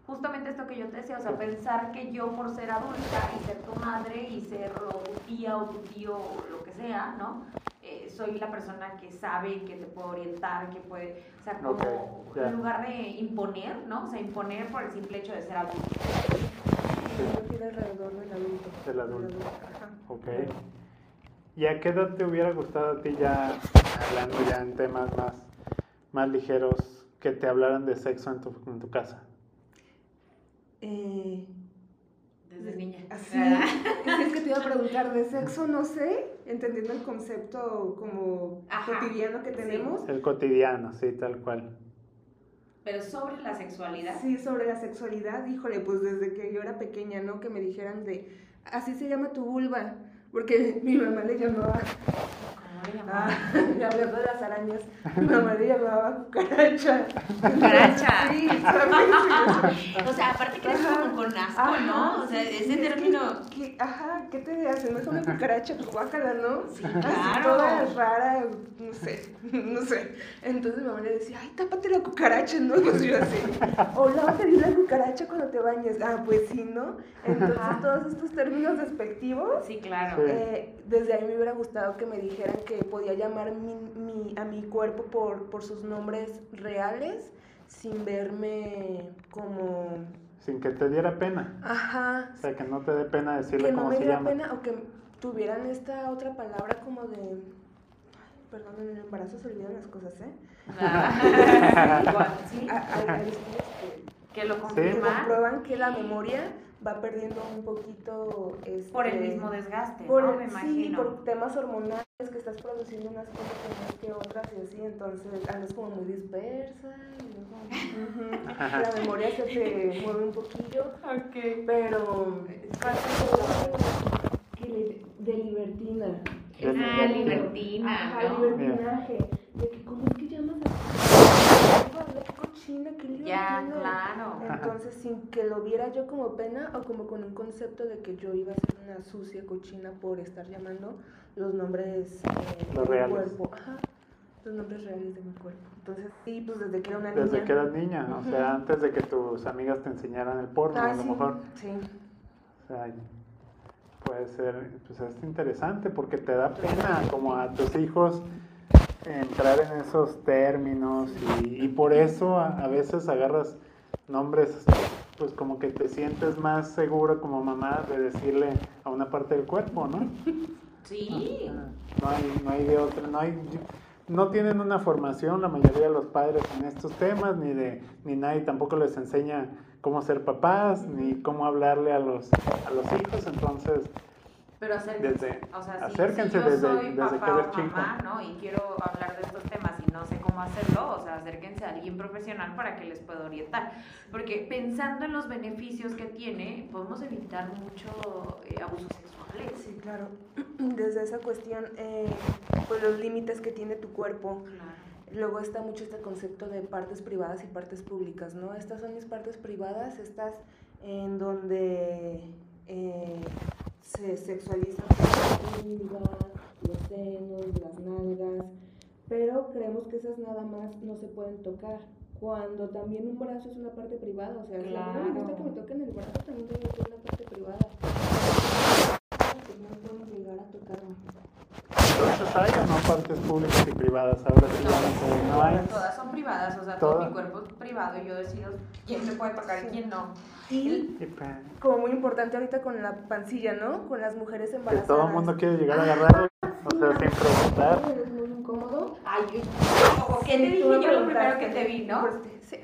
Justamente esto que yo te decía, o sea, pensar que yo por ser adulta y ser tu madre y ser tu tía o tu tío o lo que sea, ¿no? Eh, soy la persona que sabe, que te puede orientar, que puede, o sea, como en lugar de imponer, ¿no? O sea, imponer por el simple hecho de ser adulto. Alrededor del adulto. Del adulto. Ok. ¿Y a qué edad te hubiera gustado a ti ya, hablando ya en temas más, más ligeros, que te hablaran de sexo en tu, en tu casa? Eh, desde niña. Así. *laughs* es que te iba a preguntar de sexo, no sé, entendiendo el concepto como cotidiano que tenemos. El cotidiano, sí, tal cual. Pero sobre la sexualidad. Sí, sobre la sexualidad, híjole, pues desde que yo era pequeña, ¿no? Que me dijeran de, así se llama tu vulva, porque *laughs* mi mamá le llamaba Ah, hablando *laughs* de las arañas, mi mamá le llamaba cucaracha. Cucaracha. *laughs* Sí, o sea, aparte que es como con asco, ¿no? O sea, ese término. ajá, ¿qué te hace? No es una cucaracha, pues guácala, ¿no? Sí, claro. Así toda rara, no sé, *laughs* no sé. Entonces mi mamá le decía, ay, tápate la cucaracha, ¿no? Pues yo así. O lávate la cucaracha cuando te bañes. Ah, pues sí, ¿no? Entonces todos estos términos despectivos. Sí, claro. Eh, desde ahí me hubiera gustado que me dijeran que podía llamar mi, a mi cuerpo por, por sus nombres reales sin verme como... Sin que te diera pena. Ajá. O sea, que no te dé pena decirle cómo se llama. Que no me diera pena o que tuvieran esta otra palabra como de... Perdón, en el embarazo se olvidan las cosas, ¿eh? Ah. Igual, sí. Hay, que, lo confirman. Que comprueban que la memoria va perdiendo un poquito... Este, por el mismo desgaste, por ¿no? Me imagino. Sí, por temas hormonales que estás produciendo unas cosas más que otras y así, entonces andas como muy dispersa. la memoria se te mueve un poquillo. Okay. Pero de libertina. Ah, libertina. Ajá, libertinaje. De que, ¿cómo qué libertina? Ya, claro. Entonces, sin que lo viera yo como pena o como con un concepto de que yo iba a ser una sucia cochina por estar llamando los nombres eh, de mi cuerpo. Ajá los nombres reales de mi cuerpo. Entonces, sí, pues desde que era una niña. Desde que eras niña, o sea, antes de que tus amigas te enseñaran el porno, ah, a lo mejor. Sí. O sea, puede ser, pues es interesante porque te da pena como a tus hijos entrar en esos términos y, y por eso a, a, veces agarras nombres pues como que te sientes más seguro como mamá de decirle a una parte del cuerpo, ¿no? Sí. No hay, no hay de otra, no hay, no tienen una formación la mayoría de los padres en estos temas, ni de, ni nadie tampoco les enseña cómo ser papás, ni cómo hablarle a los, a los hijos, entonces... Pero acérquense, desde, o sea, acérquense si, yo desde, soy desde papá que eres o mamá, ¿no? Y quiero hablar de estos temas y no sé cómo hacerlo, o sea, acérquense a alguien profesional para que les pueda orientar. Porque pensando en los beneficios que tiene, podemos evitar mucho eh, abusos sexuales. Sí, claro. *clears throat* Desde esa cuestión, eh, pues los límites que tiene tu cuerpo. Claro. Luego está mucho este concepto de partes privadas y partes públicas, ¿no? Estas son mis partes privadas, estas en donde se sexualizan la vulva, los senos, las nalgas, pero creemos que esas nada más no se pueden tocar. Cuando también un brazo es una parte privada, o sea, claro. si a mí me gusta que me toquen el brazo, también debe ser una parte privada. No podemos llegar a tocarme. Entonces hay o no partes públicas y privadas, ahora sí no, no hay. Todas son privadas, o sea, todo mi cuerpo es privado y yo decido quién me puede tocar y quién no. Y como muy importante ahorita con la pancilla, ¿no? Con las mujeres embarazadas. Que todo el mundo quiere llegar a agarrarlo, o sea, sin preguntar. Es muy incómodo. Ay, ¿qué te dije yo lo primero que te vi, no? Sí.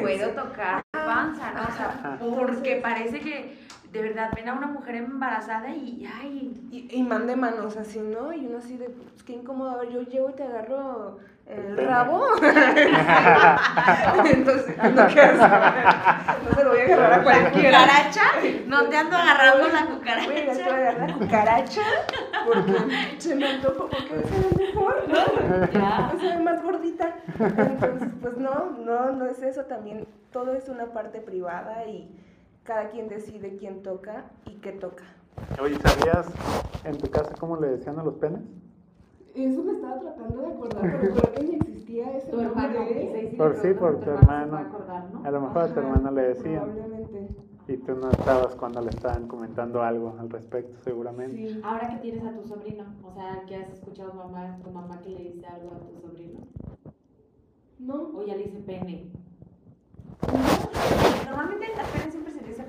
Puedo *laughs* tocar panza, ¿no? O sea, porque parece que de verdad ven a una mujer embarazada y ay. Y, y mande manos así, ¿no? Y uno así de, pues qué incómodo, a ver, yo llego y te agarro el rabo. *laughs* Entonces, no, ¿qué no se lo voy a agarrar a cualquiera. ¿Cucaracha? No te ando agarrando la cucaracha. Voy a agarrar la cucaracha porque se me antojó, porque se ve mejor, ¿no? Ya. Se ve más gordita. Entonces, pues no, no, no es eso. También todo es una parte privada y cada quien decide quién toca y qué toca. Oye, ¿sabías en tu casa cómo le decían a los penes? Eso me estaba tratando de acordar, pero creo que ni existía ese Tu hermano, Por sí, por tu hermano. A lo mejor a tu hermano le decían. Probablemente. Y tú no estabas cuando le estaban comentando algo al respecto, seguramente. Sí. Ahora que tienes a tu sobrino, o sea, que has escuchado mamá, tu mamá que le dice algo a tu sobrino, No. o ya le dice pene. Normalmente en las penas siempre se dice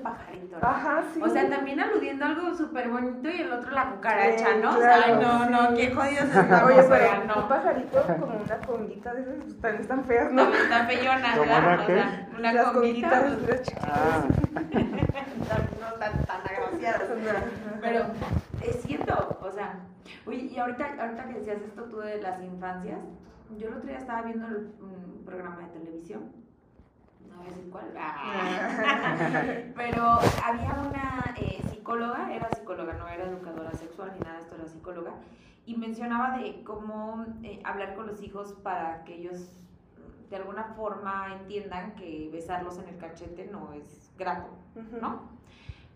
¿no? Ajá, sí. O sea, también aludiendo a algo súper bonito y el otro la cucaracha, Sí, ¿no? o claro, sea, no, sí. no, qué jodidos estamos, Oye, pero oigan, un no. pajarito como una conguita de esas pues, también están feas, ¿no? También está feyona, ¿Cómo ¿verdad? una O sea, una Las conguita, conguitas, pues, las chiquitas. Ah, *laughs* no tan, tan agraciadas. Pero es cierto, o sea, oye, y ahorita, ahorita que decías esto tú de las infancias, yo el otro día estaba viendo el programa de televisión no voy a decir cuál, *laughs* pero había una eh, psicóloga, era psicóloga, no era educadora sexual ni nada, esto era psicóloga, y mencionaba de cómo eh, hablar con los hijos para que ellos de alguna forma entiendan que besarlos en el cachete no es grato, ¿no?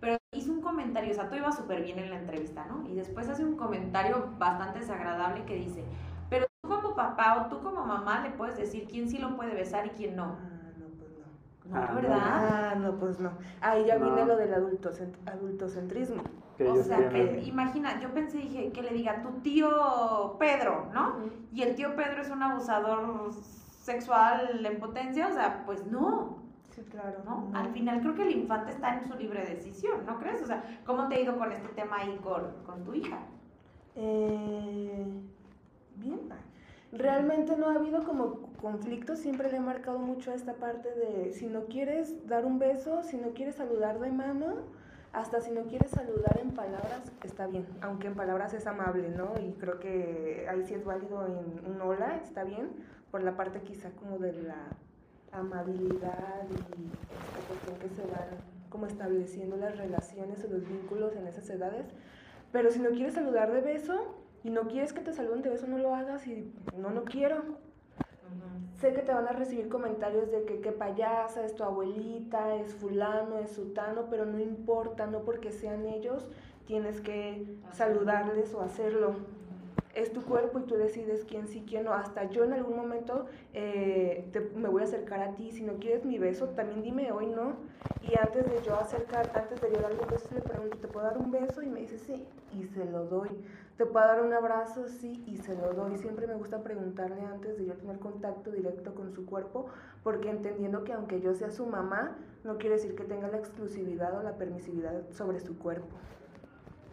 Pero hizo un comentario, o sea, todo iba súper bien en la entrevista, ¿no? Y después hace un comentario bastante desagradable que dice, pero tú como papá o tú como mamá le puedes decir quién sí lo puede besar y quién no. Ah, no, pues no. No, ¿verdad? Ah, no, pues no. Ahí ya viene lo del adultocentrismo. O sea, que, imagina, yo pensé, dije, que le diga tu tío Pedro, ¿no? Y el tío Pedro es un abusador sexual en potencia, o sea, pues no. Sí, claro. ¿no? Al final creo que el infante está en su libre decisión, ¿no crees? O sea, ¿cómo te ha ido con este tema ahí con, con tu hija? Eh, bien. Realmente no ha habido como conflicto, siempre le he marcado mucho esta parte de si no quieres dar un beso, si no quieres saludar de mano, hasta si no quieres saludar en palabras, está bien, aunque en palabras es amable, ¿no? Y creo que ahí sí es válido en un hola, está bien, por la parte quizá como de la amabilidad y esta cuestión que se van como estableciendo las relaciones o los vínculos en esas edades. Pero si no quieres saludar de beso y no quieres que te saluden de beso, no lo hagas y no, no quiero. Sé que te van a recibir comentarios de que qué payasa, es tu abuelita, es fulano, es sutano, pero no importa, no porque sean ellos, tienes que saludarles o hacerlo es tu cuerpo y tú decides quién sí, quién no. Hasta yo en algún momento eh, me voy a acercar a ti. Si no quieres mi beso, también dime hoy no. Y antes de yo acercar, antes de yo darle un beso, le pregunto, ¿te puedo dar un beso? Y me dice sí, y se lo doy. ¿Te puedo dar un abrazo? Sí, y se lo doy. Siempre me gusta preguntarle antes de yo tener contacto directo con su cuerpo, porque entendiendo que aunque yo sea su mamá, no quiere decir que tenga la exclusividad o la permisividad sobre su cuerpo.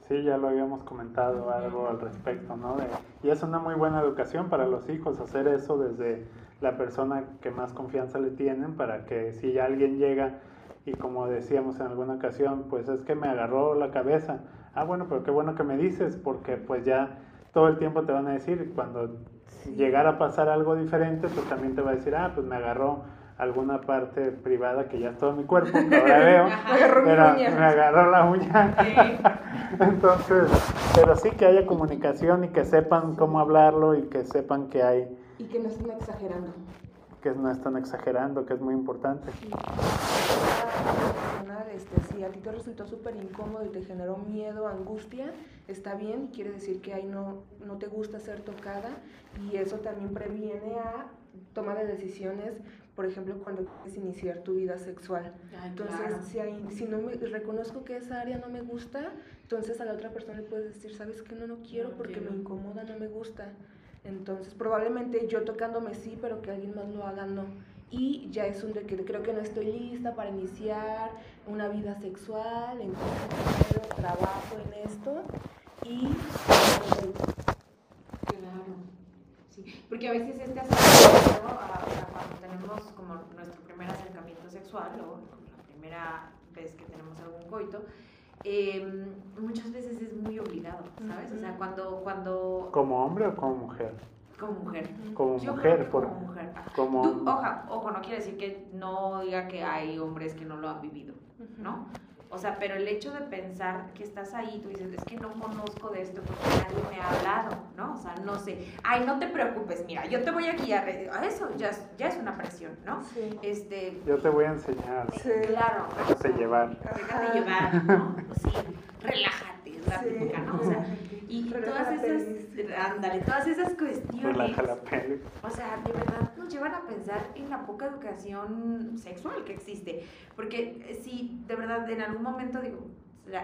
Sí, ya lo habíamos comentado algo al respecto, ¿no? y es una muy buena educación para los hijos hacer eso desde la persona que más confianza le tienen para que si alguien llega y como decíamos en alguna ocasión, pues es que me agarró la cabeza. Ah, bueno, pero qué bueno que me dices porque pues ya todo el tiempo te van a decir cuando llegara a pasar algo diferente, pues también te va a decir, ah, pues me agarró alguna parte privada que ya es todo mi cuerpo, que ahora *laughs* veo, pero me agarró la uña. *laughs* Entonces, pero sí que haya comunicación y que sepan cómo hablarlo y que sepan que hay... Y que no estén exagerando. Que no están exagerando, que es muy importante. Sí. Este, si a ti te resultó súper incómodo y te generó miedo, angustia, está bien, quiere decir que ahí no, no te gusta ser tocada y eso también previene a toma de decisiones por ejemplo, cuando quieres iniciar tu vida sexual. entonces, si, si no me reconozco que esa área no me gusta, entonces a la otra persona le puedes decir, ¿sabes qué? No, no quiero porque me incomoda, no me gusta. Entonces, probablemente yo tocándome sí, pero que alguien más lo haga no. Y ya es un de que creo que no estoy lista para iniciar una vida sexual, entonces trabajo en esto y... Porque a veces este acercamiento a, cuando tenemos como nuestro primer acercamiento sexual o la primera vez que tenemos algún coito, eh, muchas veces es muy obligado, ¿sabes? O sea, cuando, cuando... ¿Como hombre o como mujer? Como mujer. Como mujer, por... Como mujer. Como... ojo, no quiere decir que no diga que hay hombres que no lo han vivido, ¿no? O sea, pero el hecho de pensar que estás ahí, tú dices, es que no conozco de esto porque nadie me ha hablado, ¿no? O sea, no sé. Ay, no te preocupes, mira, yo te voy a guiar. A eso ya, ya es una presión, ¿no? Sí. Este, yo te voy a enseñar. Sí. Claro. Déjate llevar. Déjate llevar, ¿no? Sí, relájate, es la típica, ¿no? O sea, y todas esas, ándale, todas esas cuestiones. O sea, de verdad nos llevan a pensar en la poca educación sexual que existe. Porque si de verdad en algún momento digo,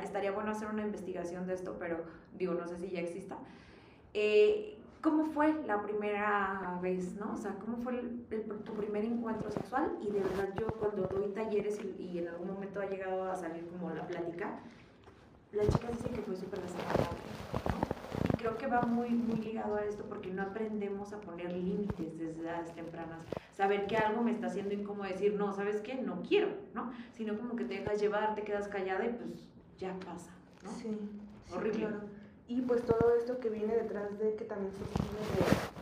estaría bueno hacer una investigación de esto, pero digo, no sé si ya exista. Eh, ¿Cómo fue la primera vez, no? O sea, ¿cómo fue tu primer encuentro sexual? Y de verdad yo cuando doy talleres y, y, en algún momento ha llegado a salir como la plática, las chicas dicen que fue súper desagradable, ¿no? Y creo que va muy, muy ligado a esto porque no aprendemos a poner límites desde edades tempranas. Saber que algo me está haciendo incómodo decir, no, ¿sabes qué? No quiero, ¿no? Sino como que te dejas llevar, te quedas callada y pues ya pasa, ¿no? Sí. Horrible. Y pues todo esto que viene detrás de que también se tiene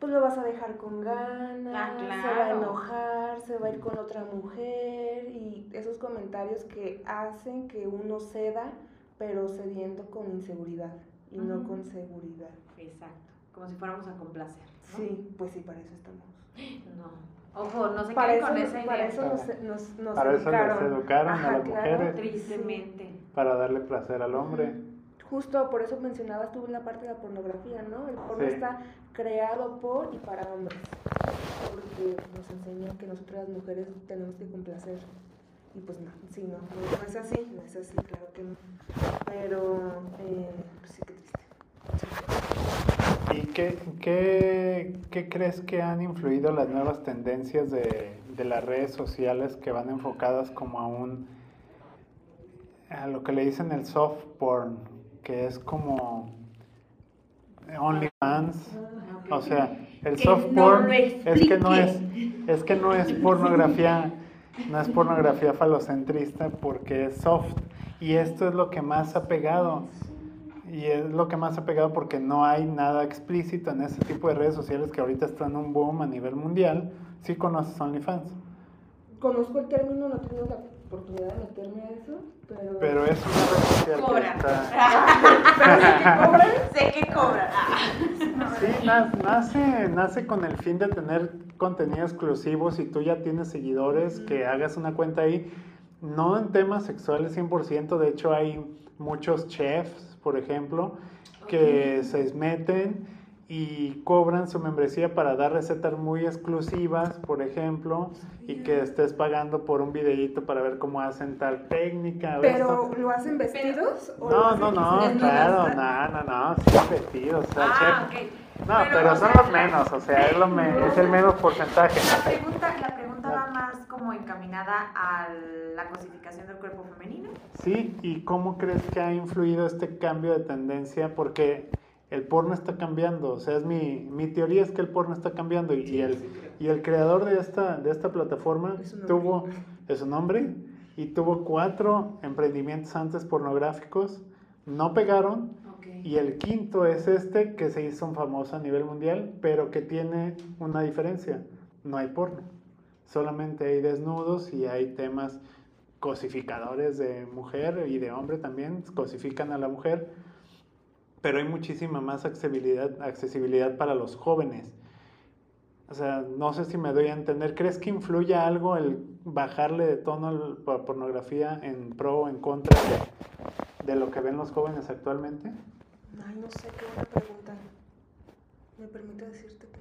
pues lo vas a dejar con ganas, Ah, se va a claro. enojar, se va a ir con otra mujer y esos comentarios que hacen que uno ceda, pero cediendo con inseguridad y no Ujú. con seguridad. Exacto, como si fuéramos a complacer. ¿no? Sí, pues sí, para eso estamos. *gasps* No. Ojo, no se Para queden eso, con esa para idea. eso nos, nos, nos Para eso educaron. nos educaron a las claro. mujeres. Tristemente. para darle placer al hombre. Justo por eso mencionabas tú la parte de la pornografía, ¿no? El porno Sí. está creado por y para hombres. Porque nos enseñan que nosotras las mujeres tenemos que complacer. Y pues no, sí, no, no, es así, no es así, claro que no. Pero, eh, pues sí, triste. ¿Y qué, qué, qué crees que han influido las nuevas tendencias de, de las redes sociales que van enfocadas como a un a lo que le dicen el soft porn, que es como OnlyFans? O sea, el soft porn es que no es es que no es pornografía, no es pornografía falocentrista porque es soft y esto es lo que más ha pegado. Y es lo que más ha pegado porque no hay nada explícito en ese tipo de redes sociales que ahorita están en un boom a nivel mundial. Sí conoces OnlyFans, Conozco el término, no he tenido la oportunidad de meterme a eso, pero... pero es una red social que Cobran. está... *laughs* sé que cobran. *laughs* Ah. Sí, na- nace, nace con el fin de tener contenido exclusivo. Si tú ya tienes seguidores, que hagas una cuenta ahí. No en temas sexuales 100%, de hecho hay muchos chefs, por ejemplo, que se meten y cobran su membresía para dar recetas muy exclusivas, por ejemplo, y que estés pagando por un videíto para ver cómo hacen tal técnica. o esto. ¿Pero lo hacen vestidos? o No, no, no, claro, no, no, no, sí, vestidos, o sea, Ah. No, pero, o son sea, los menos, o sea, es, lo *laughs* me- es el menos porcentaje. La pregunta, la pregunta va más encaminada a la cosificación del cuerpo femenino. Sí, ¿y cómo crees que ha influido este cambio de tendencia? Porque el porno está cambiando, o sea, es mi, mi teoría es que el porno está cambiando y, y el, y el creador de esta, de esta plataforma Es un hombre. tuvo, es un hombre, y tuvo cuatro emprendimientos antes pornográficos, no pegaron, y el quinto es este que se hizo un famoso a nivel mundial, pero que tiene una diferencia. No hay porno. Solamente hay desnudos y hay temas cosificadores de mujer y de hombre también, cosifican a la mujer, pero hay muchísima más accesibilidad, accesibilidad para los jóvenes. O sea, no sé si me doy a entender. ¿Crees que influye algo el bajarle de tono la pornografía en pro o en contra de, lo que ven los jóvenes actualmente? Ay, no sé, qué buena pregunta. ¿Me permite decirte?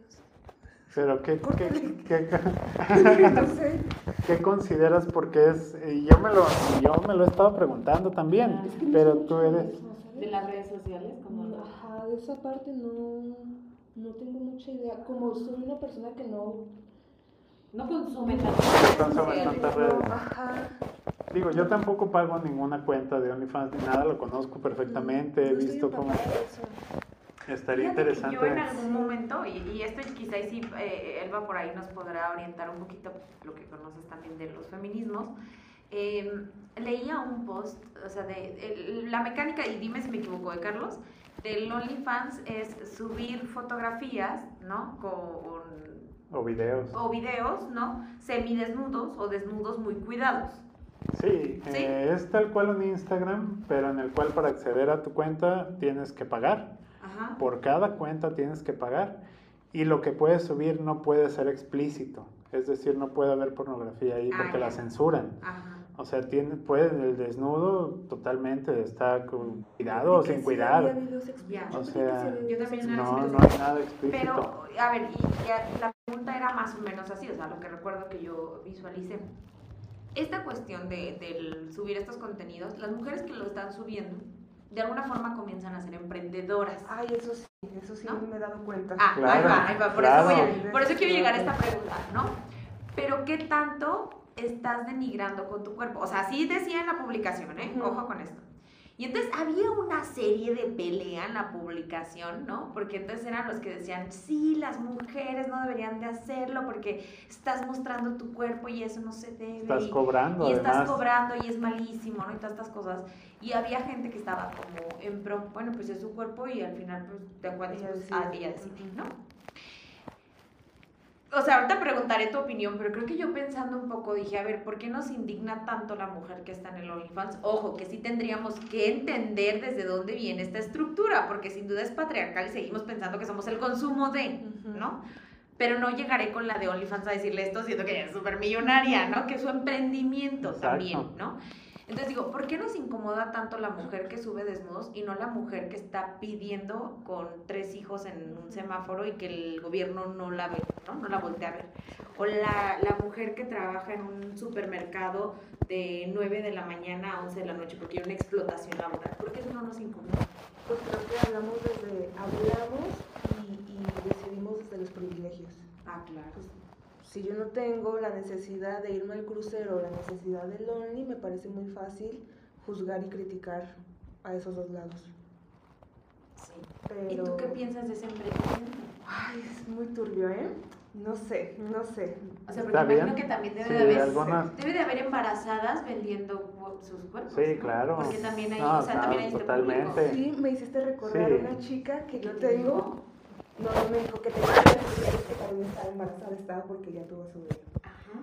Pero ¿qué, qué, qué, *laughs* *laughs* qué consideras? Porque es, y yo me lo, yo me lo he estado preguntando también, Es que no pero tú eres... De las redes sociales, como Ajá, de esa parte no, no tengo mucha idea. Como soy una persona que no... no consume redes consume tantas no, redes. ajá. Digo, yo tampoco pago ninguna cuenta de OnlyFans ni nada, lo conozco perfectamente, he visto cómo. Estaría Fíjate que interesante. Yo en algún momento, y, y esto quizá sí, eh, Elba por ahí nos podrá orientar un poquito lo que conoces también de los feminismos. eh, leía un post, o sea, de, el- la mecánica, y dime si me equivoco, de Carlos, del OnlyFans es subir fotografías, ¿no? Con, O videos. o videos, ¿no? Semidesnudos o desnudos muy cuidados. Sí, ¿Sí? eh, es tal cual un Instagram, pero en el cual para acceder a tu cuenta tienes que pagar. Ajá. Por cada cuenta tienes que pagar. Y lo que puedes subir no puede ser explícito. Es decir, no puede haber pornografía ahí Ah, porque la ya. censuran. Ajá. O sea, tiene, puede, el desnudo totalmente está con cuidado o sin cuidar. O sea, yo también No, vez no hay nada explícito. Pero, a ver, y ya la pregunta era más o menos así, o sea, lo que recuerdo que yo visualicé. Esta cuestión de, del subir estos contenidos, las mujeres que lo están subiendo, de alguna forma comienzan a ser emprendedoras. Ay, eso sí, eso sí ¿No? me he dado cuenta. Ah, ahí Claro, va, ahí va, por, claro. eso voy a- por eso quiero llegar a esta pregunta, ¿no? Pero ¿qué tanto estás denigrando con tu cuerpo? O sea, así decía en la publicación, ¿eh? Ojo con esto. Y entonces había una serie de pelea en la publicación, ¿no? Porque entonces eran los que decían, sí, las mujeres no deberían de hacerlo porque estás mostrando tu cuerpo y eso no se debe. Estás y- cobrando, y estás además. cobrando y es malísimo, ¿no? Y todas estas cosas. Y había gente que estaba como en pro, bueno, pues es su cuerpo y al final, pues, de acuerdo, Ella pues, decide. ah, ella decide, ¿no? O sea, ahorita preguntaré tu opinión, pero creo que yo pensando un poco dije, a ver, ¿por qué nos indigna tanto la mujer que está en el OnlyFans? Ojo, que sí tendríamos que entender desde dónde viene esta estructura, porque sin duda es patriarcal y seguimos pensando que somos el consumo de, ¿no? Pero no llegaré con la de OnlyFans a decirle esto, siendo que ella es súper millonaria, ¿no? Que es su emprendimiento también, ¿no? Entonces digo, ¿por qué nos incomoda tanto la mujer que sube desnudos y no la mujer que está pidiendo con tres hijos en un semáforo y que el gobierno no la ve, ¿no? No la voltea a ver. O la, la mujer que trabaja en un supermercado de 9 de la mañana a 11 de la noche porque hay una explotación laboral. ¿Por qué eso no nos incomoda? Pues creo que hablamos desde, hablamos y, y decidimos desde los privilegios. Ah, claro. Pues, si yo no tengo la necesidad de irme al crucero o la necesidad del Only, me parece muy fácil juzgar y criticar a esos dos lados. Sí. ¿Y tú qué piensas de ese emprendimiento? Ay, es muy turbio, ¿eh? No sé, no sé. O sea, porque imagino que también debe, de haber, debe de haber embarazadas vendiendo sus cuerpos. Sí, claro. Porque también hay, o sea, también hay este totalmente. Sí, me hiciste recordar a una chica que yo tengo no, no me dijo que tenía que también estaba embarazada, estaba porque ya tuvo su bebé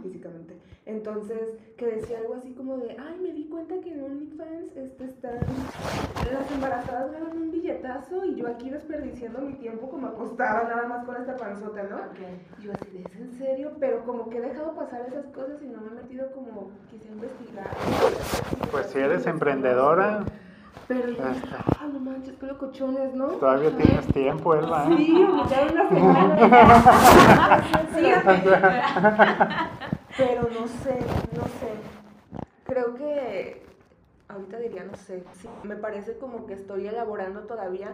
físicamente. Entonces, que decía algo así como de, ay, me di cuenta que en OnlyFans este, están, las embarazadas ganan un billetazo y yo aquí desperdiciando mi tiempo como acostada nada más con esta panzota, ¿no? Yo así de, ¿es en serio? Pero como que he dejado pasar esas cosas y no me he metido como, quise investigar. Pues si eres emprendedora... Pero yo ah, no manches, qué locochones, ¿no? Todavía tienes tiempo, Elba. ¿eh? Sí, ya una *laughs* semana. Pero no sé, no sé. Creo que ahorita diría, no sé, sí, me parece como que estoy elaborando todavía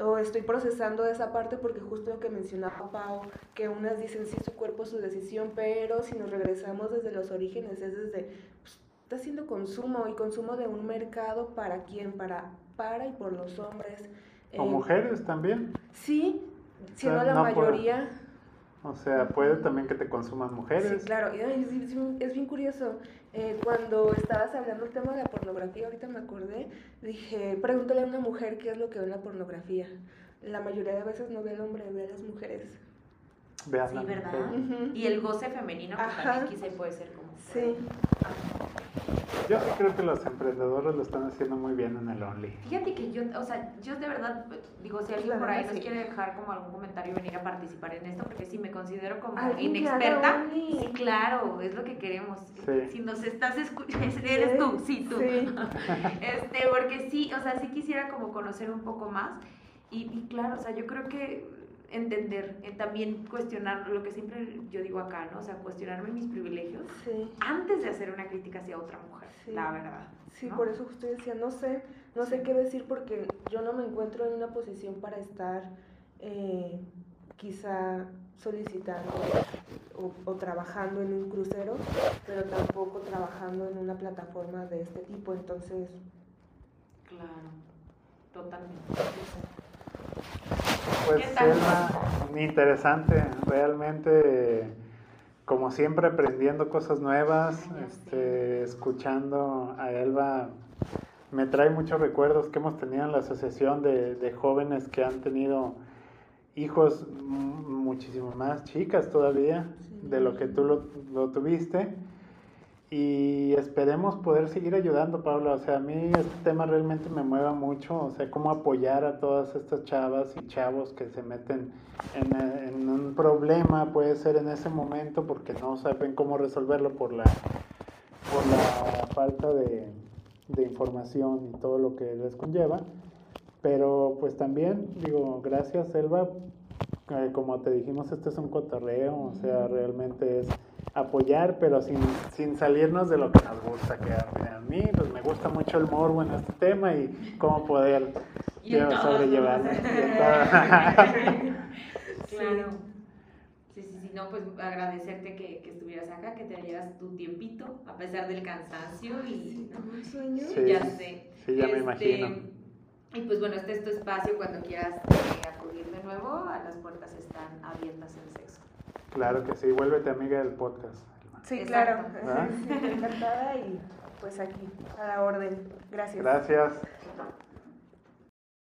o estoy procesando esa parte porque justo lo que mencionaba Pau, que unas dicen sí, su cuerpo, su decisión, pero si nos regresamos desde los orígenes, es desde, pues, está haciendo consumo y consumo de un mercado para quién, para, para y por los hombres. O eh, mujeres también. Sí, siendo la mayoría. o sea, puede también que te consuman mujeres. Sí, claro, es, es bien curioso. Eh, cuando estabas hablando del tema de la pornografía, ahorita me acordé, dije, pregúntale a una mujer qué es lo que ve en la pornografía. La mayoría de veces no ve al hombre, ve a las mujeres. Ve a sí, ¿verdad? Y el goce femenino, que también quizá puede ser como... Sí. Yo sí creo que los emprendedores lo están haciendo muy bien en el Only. Fíjate que yo, o sea, yo de verdad, digo, si alguien por ahí nos quiere dejar como algún comentario y venir a participar en esto, porque sí me considero como inexperta. Sí, claro, es lo que queremos. Si nos estás escuchando, *laughs* eres tú, sí, tú. *laughs* este, porque sí, o sea, sí quisiera como conocer un poco más. Y, y claro, o sea, yo creo que entender, eh, también cuestionar lo que siempre yo digo acá, ¿no? O sea, cuestionarme mis privilegios antes de hacer una crítica hacia otra mujer, la verdad. Sí, por eso usted decía, no sé, no sé qué decir porque yo no me encuentro en una posición para estar eh, quizá solicitando o, o, trabajando en un crucero, pero tampoco trabajando en una plataforma de este tipo, entonces... Claro, totalmente. Pues muy interesante, realmente como siempre aprendiendo cosas nuevas, este, escuchando a Elba, me trae muchos recuerdos que hemos tenido en la asociación de, de jóvenes que han tenido hijos muchísimo más chicas todavía de lo que tú lo, lo tuviste y esperemos poder seguir ayudando, Paula. O sea, a mí este tema realmente me mueve mucho, o sea, cómo apoyar a todas estas chavas y chavos que se meten en, un problema, puede ser en ese momento, porque no saben cómo resolverlo por la, por la falta de, de información y todo lo que les conlleva. Pero pues también, digo, gracias, Elba. Eh, como te dijimos, este es un cotorreo, o sea, realmente es apoyar, pero sin, sin salirnos de lo que nos gusta, que a, mí pues, me gusta mucho el morbo en este tema y cómo poder sobrellevarlo. *laughs* claro. Sí, sí, sí, no, pues agradecerte que, que, estuvieras acá, que te dieras tu tiempito, a pesar del cansancio y... sueño. ya sé. Sí, ya me este, imagino. Y pues bueno, este es tu espacio, cuando quieras eh, acudir de nuevo, las puertas están abiertas en sexo. Claro que sí, vuélvete amiga del podcast. Sí, claro. *laughs* encantada y pues aquí, a la orden. Gracias. Gracias.